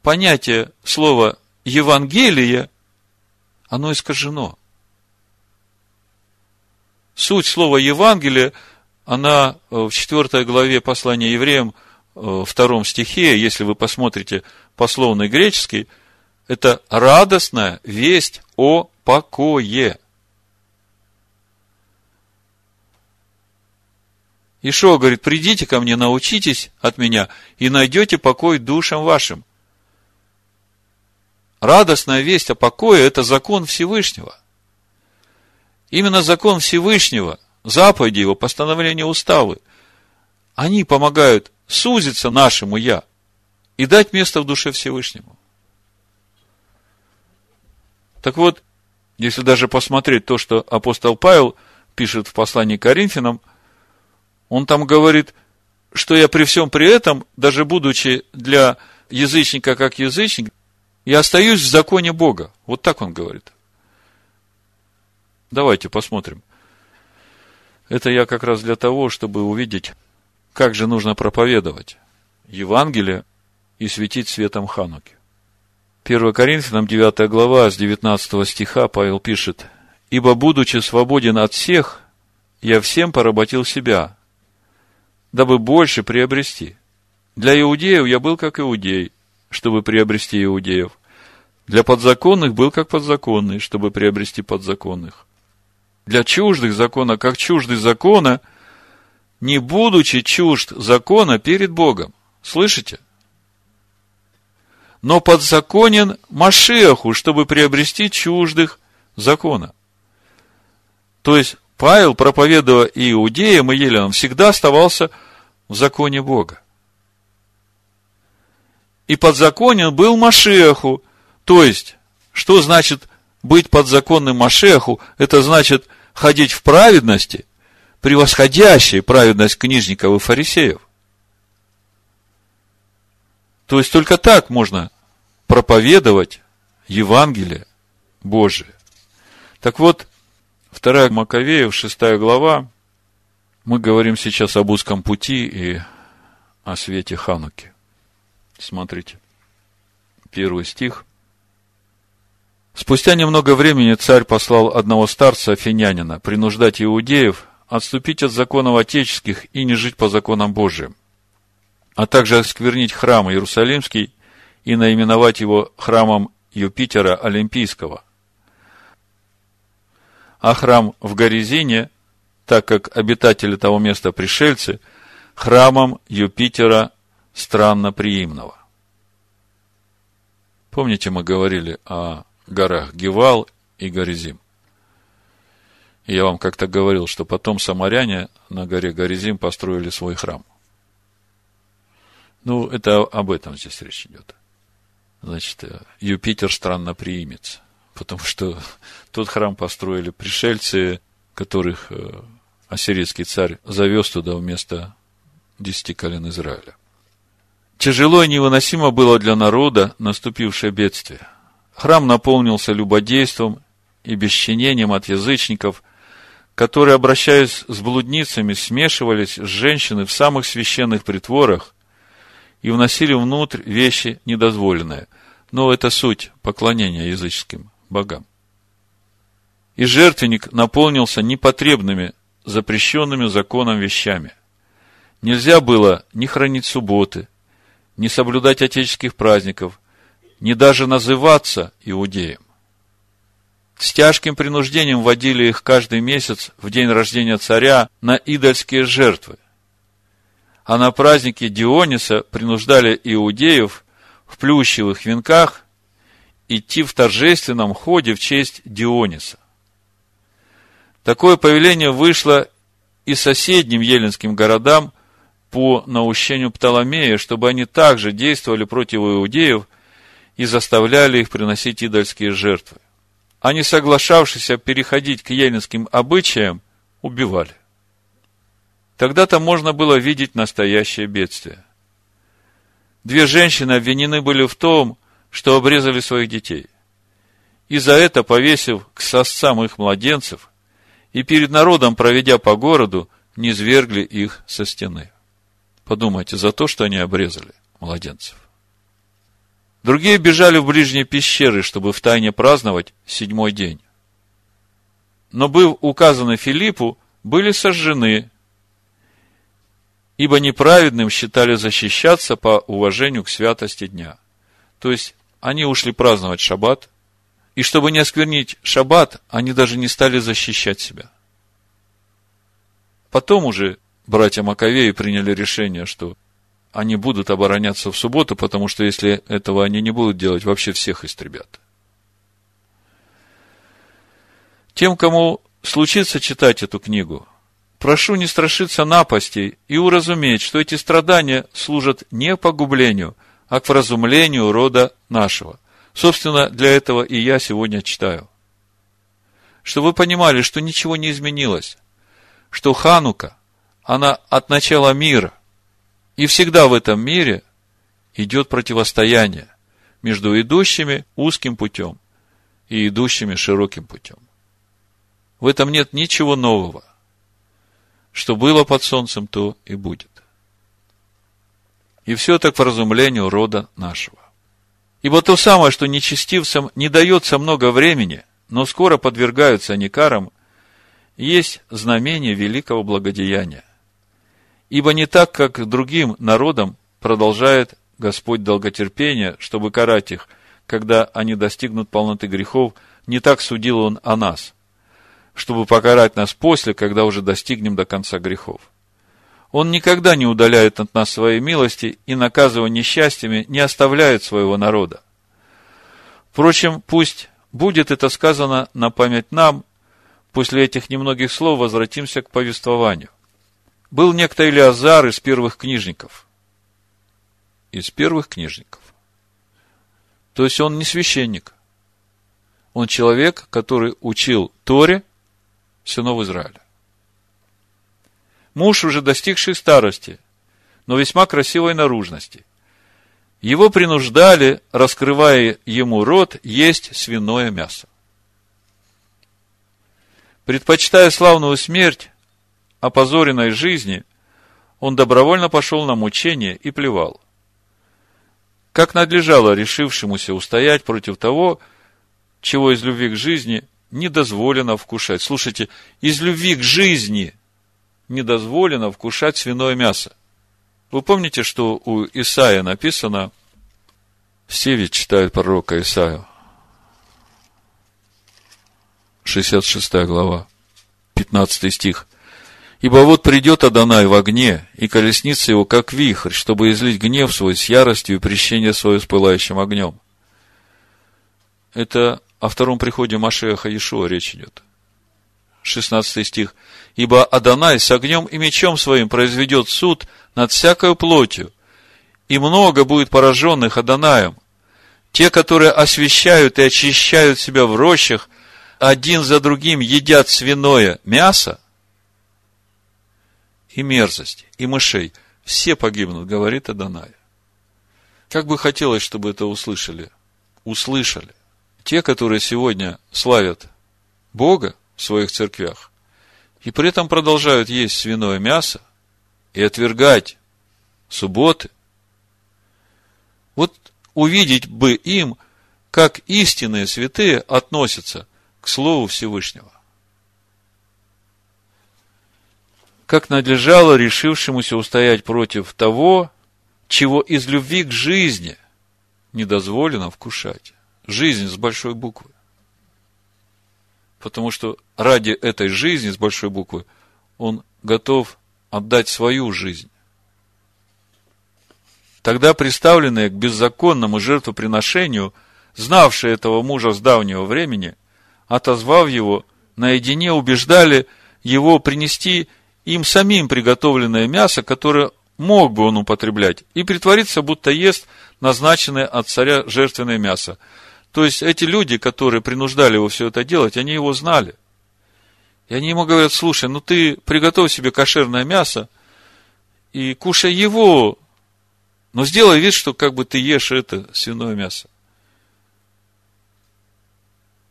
понятие слова Евангелие, оно искажено суть слова Евангелие, она э, в 4 главе послания евреям, э, втором стихе, если вы посмотрите пословный греческий, это радостная весть о покое. Ишо говорит, придите ко мне, научитесь от меня, и найдете покой душам вашим. Радостная весть о покое – это закон Всевышнего. Именно закон Всевышнего, заповеди его, постановления уставы, они помогают сузиться нашему «я» и дать место в душе Всевышнему. Так вот, если даже посмотреть то, что апостол Павел пишет в послании к Коринфянам, он там говорит, что я при всем при этом, даже будучи для язычника как язычник, я остаюсь в законе Бога. Вот так он говорит. Давайте посмотрим. Это я как раз для того, чтобы увидеть, как же нужно проповедовать Евангелие и светить светом Хануки. 1 Коринфянам 9 глава с 19 стиха Павел пишет, «Ибо, будучи свободен от всех, я всем поработил себя, дабы больше приобрести. Для иудеев я был как иудей, чтобы приобрести иудеев. Для подзаконных был как подзаконный, чтобы приобрести подзаконных. Для чуждых закона, как чуждый закона, не будучи чужд закона перед Богом. Слышите? Но подзаконен Машеху, чтобы приобрести чуждых закона. То есть, Павел, проповедуя и иудеям, и еленам, всегда оставался в законе Бога. И подзаконен был Машеху. То есть, что значит быть подзаконным Машеху? Это значит ходить в праведности, превосходящей праведность книжников и фарисеев. То есть, только так можно проповедовать Евангелие Божие. Так вот, Вторая Маковеев, шестая глава, мы говорим сейчас об узком пути и о свете Хануки. Смотрите, первый стих. Спустя немного времени царь послал одного старца, афинянина, принуждать иудеев отступить от законов отеческих и не жить по законам Божиим, а также осквернить храм Иерусалимский и наименовать его храмом Юпитера Олимпийского – а храм в Горизине, так как обитатели того места пришельцы, храмом Юпитера странноприимного. Помните, мы говорили о горах Гевал и Горизим? Я вам как-то говорил, что потом самаряне на горе Горизим построили свой храм. Ну, это об этом здесь речь идет. Значит, Юпитер странно приимется потому что тот храм построили пришельцы, которых э, ассирийский царь завез туда вместо десяти колен Израиля. Тяжело и невыносимо было для народа наступившее бедствие. Храм наполнился любодейством и бесчинением от язычников, которые, обращаясь с блудницами, смешивались с женщиной в самых священных притворах и вносили внутрь вещи недозволенные. Но это суть поклонения языческим богам. И жертвенник наполнился непотребными, запрещенными законом вещами. Нельзя было ни хранить субботы, ни соблюдать отеческих праздников, ни даже называться иудеем. С тяжким принуждением водили их каждый месяц в день рождения царя на идольские жертвы. А на празднике Диониса принуждали иудеев в плющевых венках идти в торжественном ходе в честь Диониса. Такое повеление вышло и соседним еленским городам по наущению Птоломея, чтобы они также действовали против иудеев и заставляли их приносить идольские жертвы. Они, соглашавшиеся переходить к еленским обычаям, убивали. Тогда-то можно было видеть настоящее бедствие. Две женщины обвинены были в том, что обрезали своих детей. И за это, повесив к сосцам их младенцев, и перед народом, проведя по городу, не свергли их со стены. Подумайте, за то, что они обрезали младенцев. Другие бежали в ближние пещеры, чтобы втайне праздновать седьмой день. Но, быв указаны Филиппу, были сожжены, ибо неправедным считали защищаться по уважению к святости дня. То есть, они ушли праздновать шаббат, и чтобы не осквернить шаббат, они даже не стали защищать себя. Потом уже братья Маковеи приняли решение, что они будут обороняться в субботу, потому что если этого они не будут делать, вообще всех истребят. Тем, кому случится читать эту книгу, прошу не страшиться напастей и уразуметь, что эти страдания служат не погублению – а к вразумлению рода нашего. Собственно, для этого и я сегодня читаю. Чтобы вы понимали, что ничего не изменилось. Что Ханука, она от начала мира. И всегда в этом мире идет противостояние между идущими узким путем и идущими широким путем. В этом нет ничего нового. что было под солнцем, то и будет. И все так по разумлению рода нашего. Ибо то самое, что нечестивцам не дается много времени, но скоро подвергаются они карам, есть знамение великого благодеяния. Ибо не так, как другим народам продолжает Господь долготерпение, чтобы карать их, когда они достигнут полноты грехов, не так судил Он о нас, чтобы покарать нас после, когда уже достигнем до конца грехов. Он никогда не удаляет от нас своей милости и, наказывая несчастьями, не оставляет своего народа. Впрочем, пусть будет это сказано на память нам, после этих немногих слов возвратимся к повествованию. Был некто Илиазар из первых книжников. Из первых книжников. То есть он не священник. Он человек, который учил Торе сынов Израиля. Муж, уже достигший старости, но весьма красивой наружности. Его принуждали, раскрывая ему рот, есть свиное мясо. Предпочитая славную смерть, опозоренной жизни, он добровольно пошел на мучение и плевал. Как надлежало решившемуся устоять против того, чего из любви к жизни не дозволено вкушать. Слушайте, из любви к жизни не дозволено вкушать свиное мясо. Вы помните, что у Исаия написано, все ведь читают пророка Исаию, 66 глава, 15 стих. Ибо вот придет Адонай в огне, и колесница его, как вихрь, чтобы излить гнев свой с яростью и прещение свое с пылающим огнем. Это о втором приходе Машеха Иешуа речь идет. 16 стих. Ибо Адонай с огнем и мечом своим произведет суд над всякою плотью, и много будет пораженных Адонаем. Те, которые освещают и очищают себя в рощах, один за другим едят свиное мясо и мерзость, и мышей. Все погибнут, говорит Адонай. Как бы хотелось, чтобы это услышали. Услышали те, которые сегодня славят Бога в своих церквях, и при этом продолжают есть свиное мясо и отвергать субботы, вот увидеть бы им, как истинные святые относятся к Слову Всевышнего. Как надлежало решившемуся устоять против того, чего из любви к жизни не дозволено вкушать. Жизнь с большой буквы. Потому что ради этой жизни с большой буквы он готов отдать свою жизнь. Тогда представленные к беззаконному жертвоприношению, знавшие этого мужа с давнего времени, отозвав его, наедине убеждали его принести им самим приготовленное мясо, которое мог бы он употреблять, и притвориться, будто ест назначенное от царя жертвенное мясо – то есть эти люди, которые принуждали его все это делать, они его знали. И они ему говорят, слушай, ну ты приготовь себе кошерное мясо и кушай его, но сделай вид, что как бы ты ешь это свиное мясо.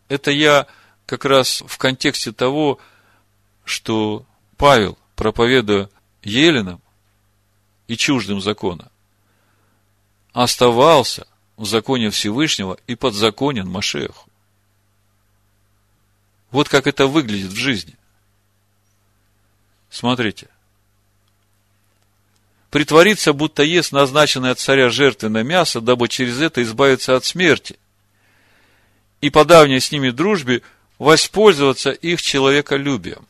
Это я как раз в контексте того, что Павел, проповедуя еленам и чуждым закона, оставался в законе Всевышнего и подзаконен Машеху. Вот как это выглядит в жизни. Смотрите. Притвориться, будто ест назначенное от царя жертвенное мясо, дабы через это избавиться от смерти. И по давней с ними дружбе воспользоваться их человеколюбием.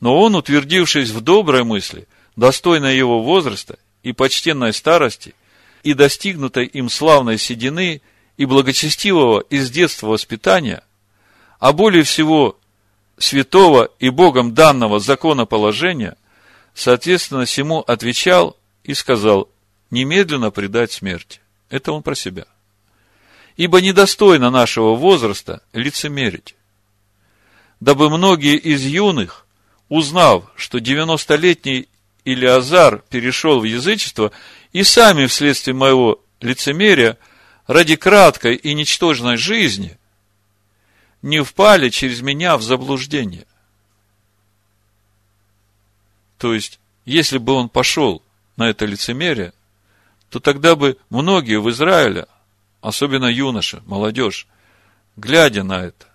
Но он, утвердившись в доброй мысли, достойной его возраста и почтенной старости, и достигнутой им славной седины и благочестивого из детства воспитания, а более всего святого и Богом данного законоположения, соответственно, всему отвечал и сказал, немедленно предать смерти. Это он про себя. Ибо недостойно нашего возраста лицемерить. Дабы многие из юных, узнав, что 90-летний Илиазар перешел в язычество и сами вследствие моего лицемерия ради краткой и ничтожной жизни не впали через меня в заблуждение. То есть, если бы он пошел на это лицемерие, то тогда бы многие в Израиле, особенно юноши, молодежь, глядя на это,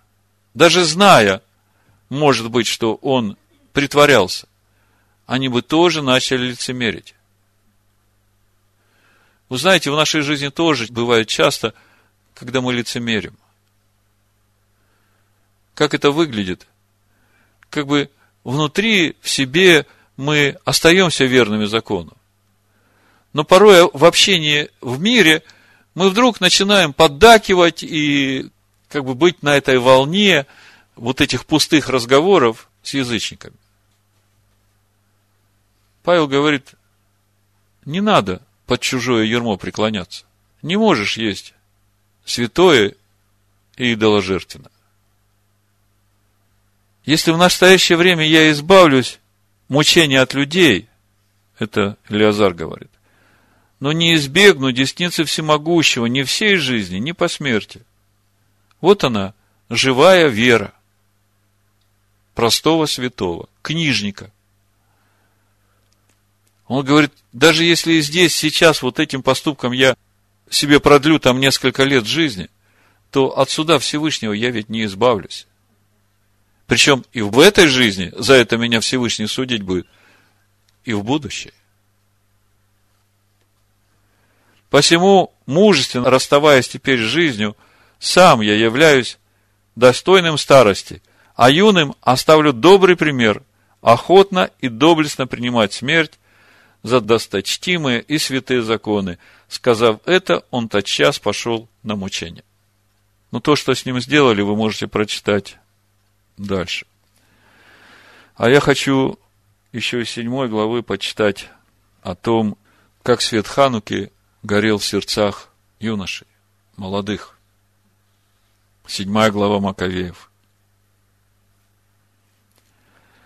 даже зная, может быть, что он притворялся, они бы тоже начали лицемерить. Вы знаете, в нашей жизни тоже бывает часто, когда мы лицемерим. Как это выглядит? Как бы внутри, в себе мы остаемся верными закону. Но порой в общении в мире мы вдруг начинаем поддакивать и как бы быть на этой волне вот этих пустых разговоров с язычниками. Павел говорит, не надо под чужое ермо преклоняться. Не можешь есть святое и идоложертвенно. Если в настоящее время я избавлюсь мучения от людей, это Илиазар говорит, но не избегну десницы всемогущего ни всей жизни, ни по смерти. Вот она, живая вера простого святого, книжника. Он говорит, даже если здесь, сейчас, вот этим поступком я себе продлю там несколько лет жизни, то от суда Всевышнего я ведь не избавлюсь. Причем и в этой жизни за это меня Всевышний судить будет, и в будущее. Посему, мужественно расставаясь теперь с жизнью, сам я являюсь достойным старости, а юным оставлю добрый пример, охотно и доблестно принимать смерть за досточтимые и святые законы. Сказав это, он тотчас пошел на мучение. Но то, что с ним сделали, вы можете прочитать дальше. А я хочу еще из седьмой главы почитать о том, как свет Хануки горел в сердцах юношей, молодых. Седьмая глава Маковеев.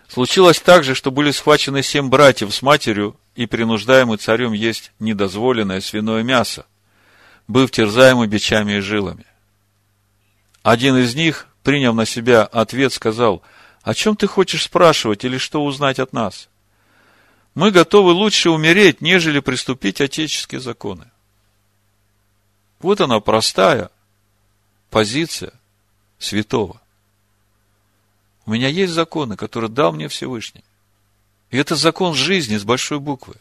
Случилось также, что были схвачены семь братьев с матерью и принуждаемы царем есть недозволенное свиное мясо, быв терзаемы бичами и жилами. Один из них, приняв на себя ответ, сказал, о чем ты хочешь спрашивать или что узнать от нас? Мы готовы лучше умереть, нежели приступить отеческие законы. Вот она простая позиция святого. У меня есть законы, которые дал мне Всевышний. И это закон жизни с большой буквы.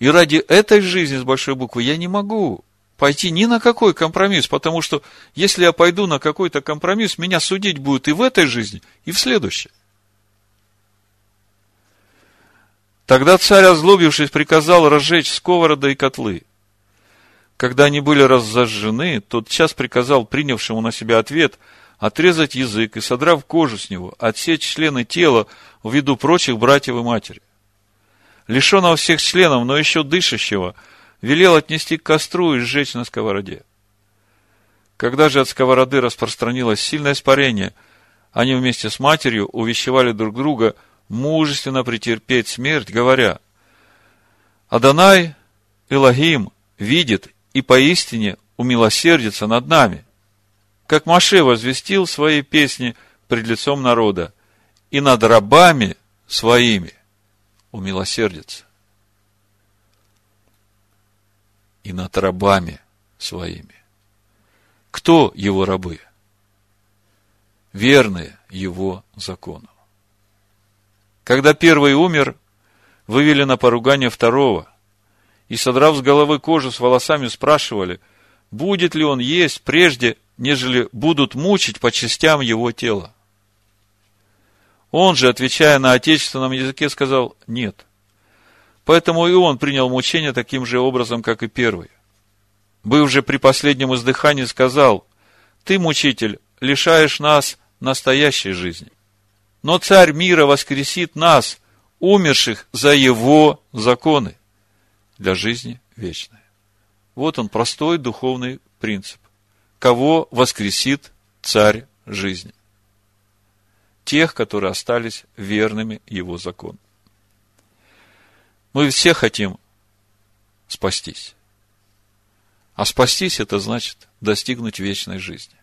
И ради этой жизни с большой буквы я не могу пойти ни на какой компромисс, потому что если я пойду на какой-то компромисс, меня судить будут и в этой жизни, и в следующей. Тогда царь, озлобившись, приказал разжечь сковороды и котлы. Когда они были разожжены, тот час приказал принявшему на себя ответ отрезать язык и, содрав кожу с него, отсечь члены тела в виду прочих братьев и матери. Лишенного всех членов, но еще дышащего – велел отнести к костру и сжечь на сковороде. Когда же от сковороды распространилось сильное испарение, они вместе с матерью увещевали друг друга мужественно претерпеть смерть, говоря, «Адонай Элогим видит и поистине умилосердится над нами, как Маше возвестил свои песни пред лицом народа, и над рабами своими умилосердится. и над рабами своими. Кто его рабы? Верные его закону. Когда первый умер, вывели на поругание второго, и, содрав с головы кожу с волосами, спрашивали, будет ли он есть прежде, нежели будут мучить по частям его тела. Он же, отвечая на отечественном языке, сказал «нет». Поэтому и он принял мучение таким же образом, как и первый. Быв же при последнем издыхании, сказал, «Ты, мучитель, лишаешь нас настоящей жизни. Но царь мира воскресит нас, умерших за его законы, для жизни вечной». Вот он, простой духовный принцип. Кого воскресит царь жизни? Тех, которые остались верными его закону. Мы все хотим спастись. А спастись это значит достигнуть вечной жизни.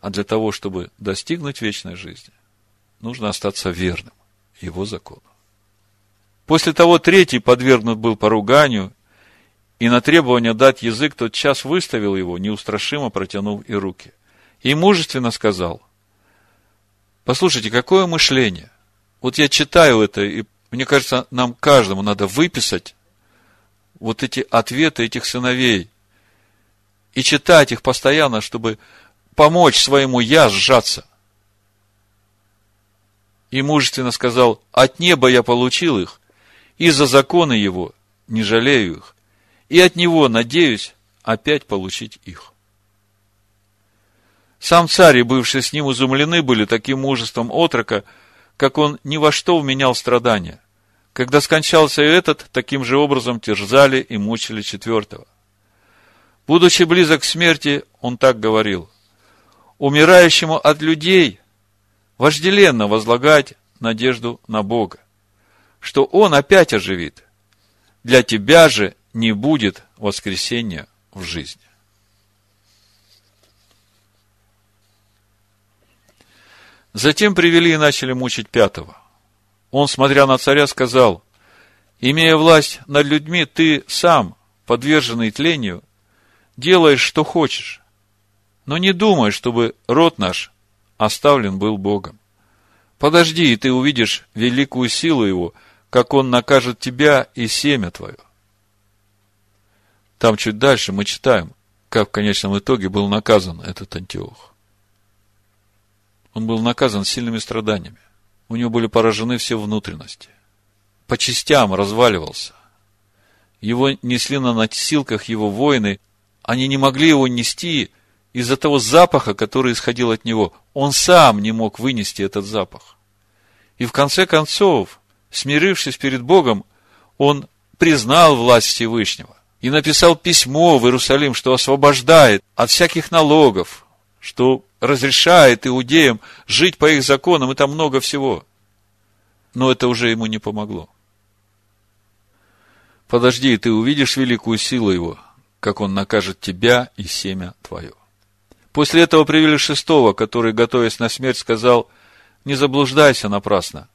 А для того, чтобы достигнуть вечной жизни, нужно остаться верным. его закону. После того третий подвергнут был поруганию, и на требование дать язык тот час выставил его, неустрашимо протянув и руки. И мужественно сказал, послушайте, какое мышление. Вот я читаю это, и мне кажется, нам каждому надо выписать вот эти ответы этих сыновей и читать их постоянно, чтобы помочь своему «я» сжаться. И мужественно сказал, от неба я получил их, и за законы его не жалею их, и от него надеюсь опять получить их. Сам царь и бывшие с ним изумлены были таким мужеством отрока, как он ни во что вменял страдания. Когда скончался и этот, таким же образом терзали и мучили четвертого. Будучи близок к смерти, он так говорил. Умирающему от людей вожделенно возлагать надежду на Бога, что Он опять оживит. Для тебя же не будет воскресения в жизни. Затем привели и начали мучить пятого. Он, смотря на царя, сказал, имея власть над людьми, ты сам, подверженный тлению, делаешь, что хочешь, но не думай, чтобы род наш оставлен был Богом. Подожди, и ты увидишь великую силу Его, как Он накажет тебя и семя твое. Там чуть дальше мы читаем, как в конечном итоге был наказан этот Антиох. Он был наказан сильными страданиями. У него были поражены все внутренности. По частям разваливался. Его несли на носилках его воины, они не могли его нести из-за того запаха, который исходил от него. Он сам не мог вынести этот запах. И в конце концов, смирившись перед Богом, он признал власть Всевышнего и написал письмо в Иерусалим, что освобождает от всяких налогов, что разрешает иудеям жить по их законам, и там много всего. Но это уже ему не помогло. Подожди, ты увидишь великую силу его, как он накажет тебя и семя твое. После этого привели шестого, который, готовясь на смерть, сказал, не заблуждайся напрасно,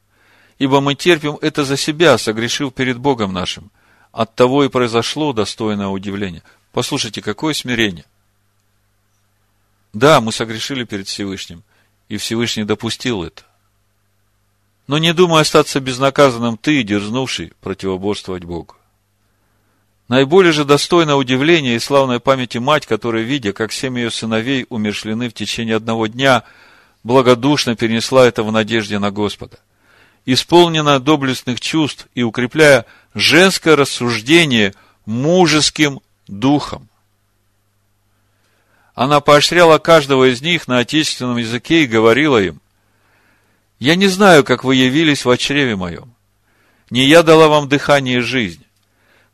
ибо мы терпим это за себя, согрешив перед Богом нашим. От того и произошло достойное удивление. Послушайте, какое смирение. Да, мы согрешили перед Всевышним, и Всевышний допустил это. Но не думай остаться безнаказанным ты, дерзнувший противоборствовать Богу. Наиболее же достойно удивления и славной памяти мать, которая, видя, как семь ее сыновей умершлены в течение одного дня, благодушно перенесла это в надежде на Господа. Исполнена доблестных чувств и укрепляя женское рассуждение мужеским духом. Она поощряла каждого из них на отечественном языке и говорила им, «Я не знаю, как вы явились в чреве моем. Не я дала вам дыхание и жизнь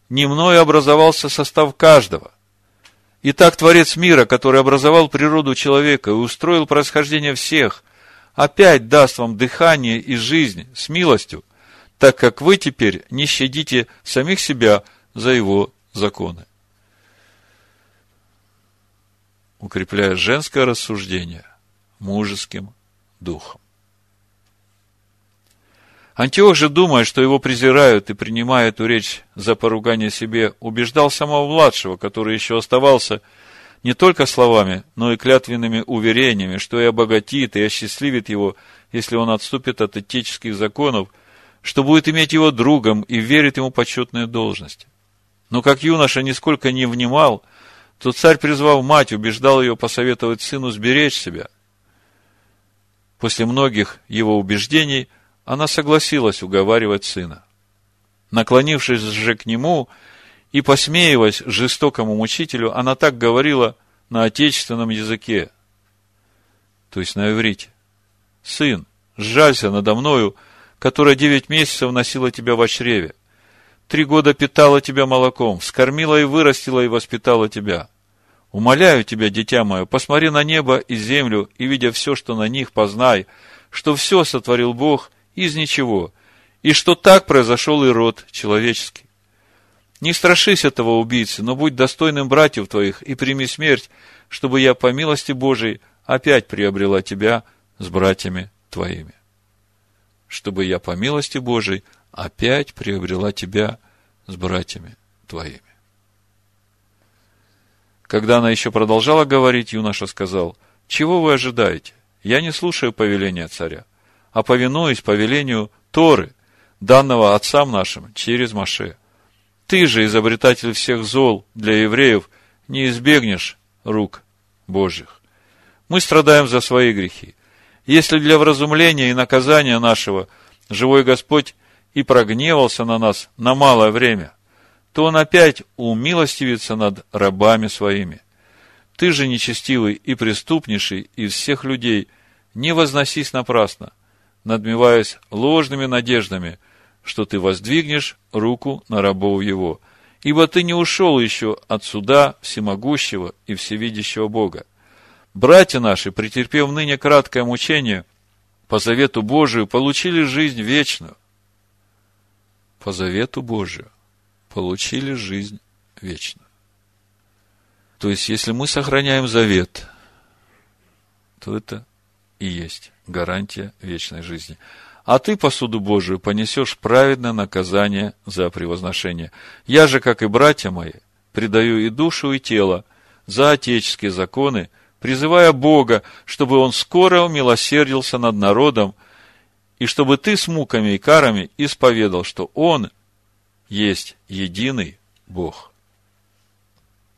не мною образовался состав каждого. Итак, Творец мира, который образовал природу человека и устроил происхождение всех, опять даст вам дыхание и жизнь с милостью, так как вы теперь не щадите самих себя за его законы. Укрепляя женское рассуждение мужеским духом. Антиох же, думая, что его презирают и принимая эту речь за поругание себе, убеждал самого младшего, который еще оставался не только словами, но и клятвенными уверениями, что и обогатит, и осчастливит его, если он отступит от этических законов, что будет иметь его другом и верит ему почетные должности. Но как юноша нисколько не внимал, то царь, призвав мать, убеждал ее посоветовать сыну сберечь себя. После многих его убеждений – она согласилась уговаривать сына. Наклонившись же к нему и посмеиваясь жестокому мучителю, она так говорила на отечественном языке, то есть на иврите. «Сын, сжалься надо мною, которая девять месяцев носила тебя в чреве, три года питала тебя молоком, вскормила и вырастила и воспитала тебя. Умоляю тебя, дитя мое, посмотри на небо и землю, и, видя все, что на них, познай, что все сотворил Бог, из ничего, и что так произошел и род человеческий. Не страшись этого убийцы, но будь достойным братьев твоих и прими смерть, чтобы я по милости Божией опять приобрела тебя с братьями твоими. Чтобы я по милости Божией опять приобрела тебя с братьями твоими. Когда она еще продолжала говорить, юноша сказал, «Чего вы ожидаете? Я не слушаю повеления царя, а повинуюсь повелению Торы, данного отцам нашим через Маше. Ты же, изобретатель всех зол для евреев, не избегнешь рук Божьих. Мы страдаем за свои грехи. Если для вразумления и наказания нашего живой Господь и прогневался на нас на малое время, то Он опять умилостивится над рабами своими. Ты же нечестивый и преступнейший из всех людей, не возносись напрасно, надмеваясь ложными надеждами, что ты воздвигнешь руку на рабов его, ибо ты не ушел еще от суда всемогущего и всевидящего Бога. Братья наши, претерпев ныне краткое мучение, по завету Божию получили жизнь вечную. По завету Божию получили жизнь вечную. То есть, если мы сохраняем завет, то это и есть гарантия вечной жизни. А ты посуду Божию понесешь праведное наказание за превозношение. Я же, как и братья мои, предаю и душу, и тело за отеческие законы, призывая Бога, чтобы Он скоро умилосердился над народом, и чтобы ты с муками и карами исповедал, что Он есть единый Бог.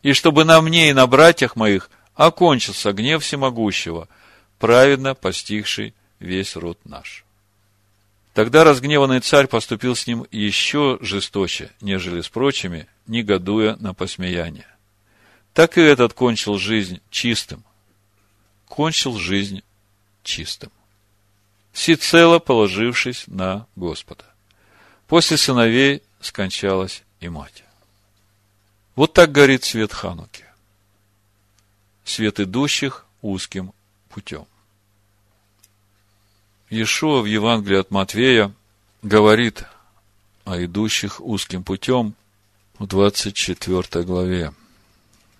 И чтобы на мне и на братьях моих окончился гнев всемогущего – праведно постигший весь род наш. Тогда разгневанный царь поступил с ним еще жесточе, нежели с прочими, негодуя на посмеяние. Так и этот кончил жизнь чистым. Кончил жизнь чистым. Всецело положившись на Господа. После сыновей скончалась и мать. Вот так горит свет Хануки. Свет идущих узким путем. Иешуа в Евангелии от Матвея говорит о идущих узким путем в 24 главе.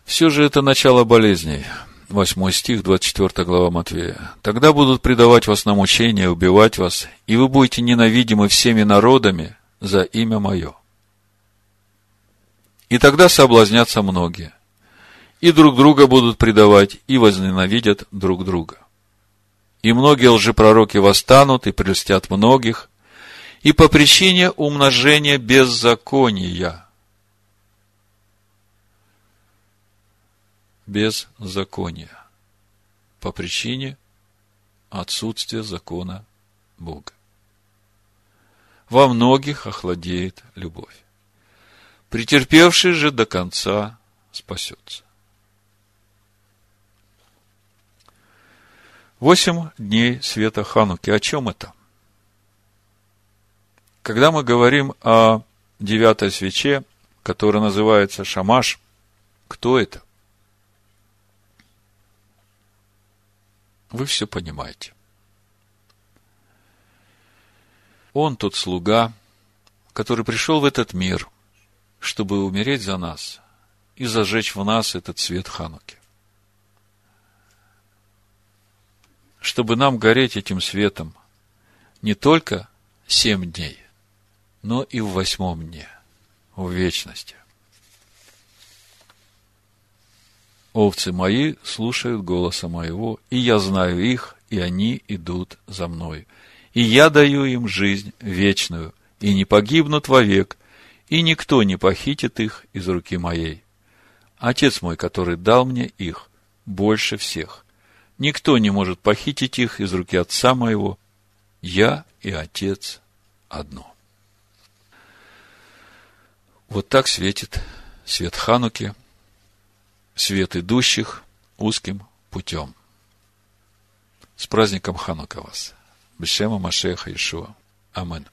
Все же это начало болезней. 8 стих, 24 глава Матвея. «Тогда будут предавать вас на мучение, убивать вас, и вы будете ненавидимы всеми народами за имя Мое. И тогда соблазнятся многие, и друг друга будут предавать, и возненавидят друг друга и многие лжепророки восстанут и прельстят многих, и по причине умножения беззакония. Беззакония. По причине отсутствия закона Бога. Во многих охладеет любовь. Претерпевший же до конца спасется. Восемь дней света Хануки. О чем это? Когда мы говорим о девятой свече, которая называется Шамаш, кто это? Вы все понимаете. Он тот слуга, который пришел в этот мир, чтобы умереть за нас и зажечь в нас этот свет Хануки. чтобы нам гореть этим светом не только семь дней, но и в восьмом дне, в вечности. Овцы мои слушают голоса моего, и я знаю их, и они идут за мной. И я даю им жизнь вечную, и не погибнут вовек, и никто не похитит их из руки моей. Отец мой, который дал мне их, больше всех – Никто не может похитить их из руки отца моего. Я и отец одно. Вот так светит свет Хануки, свет идущих узким путем. С праздником Ханука вас. Бешема Машеха Ишуа. Аминь.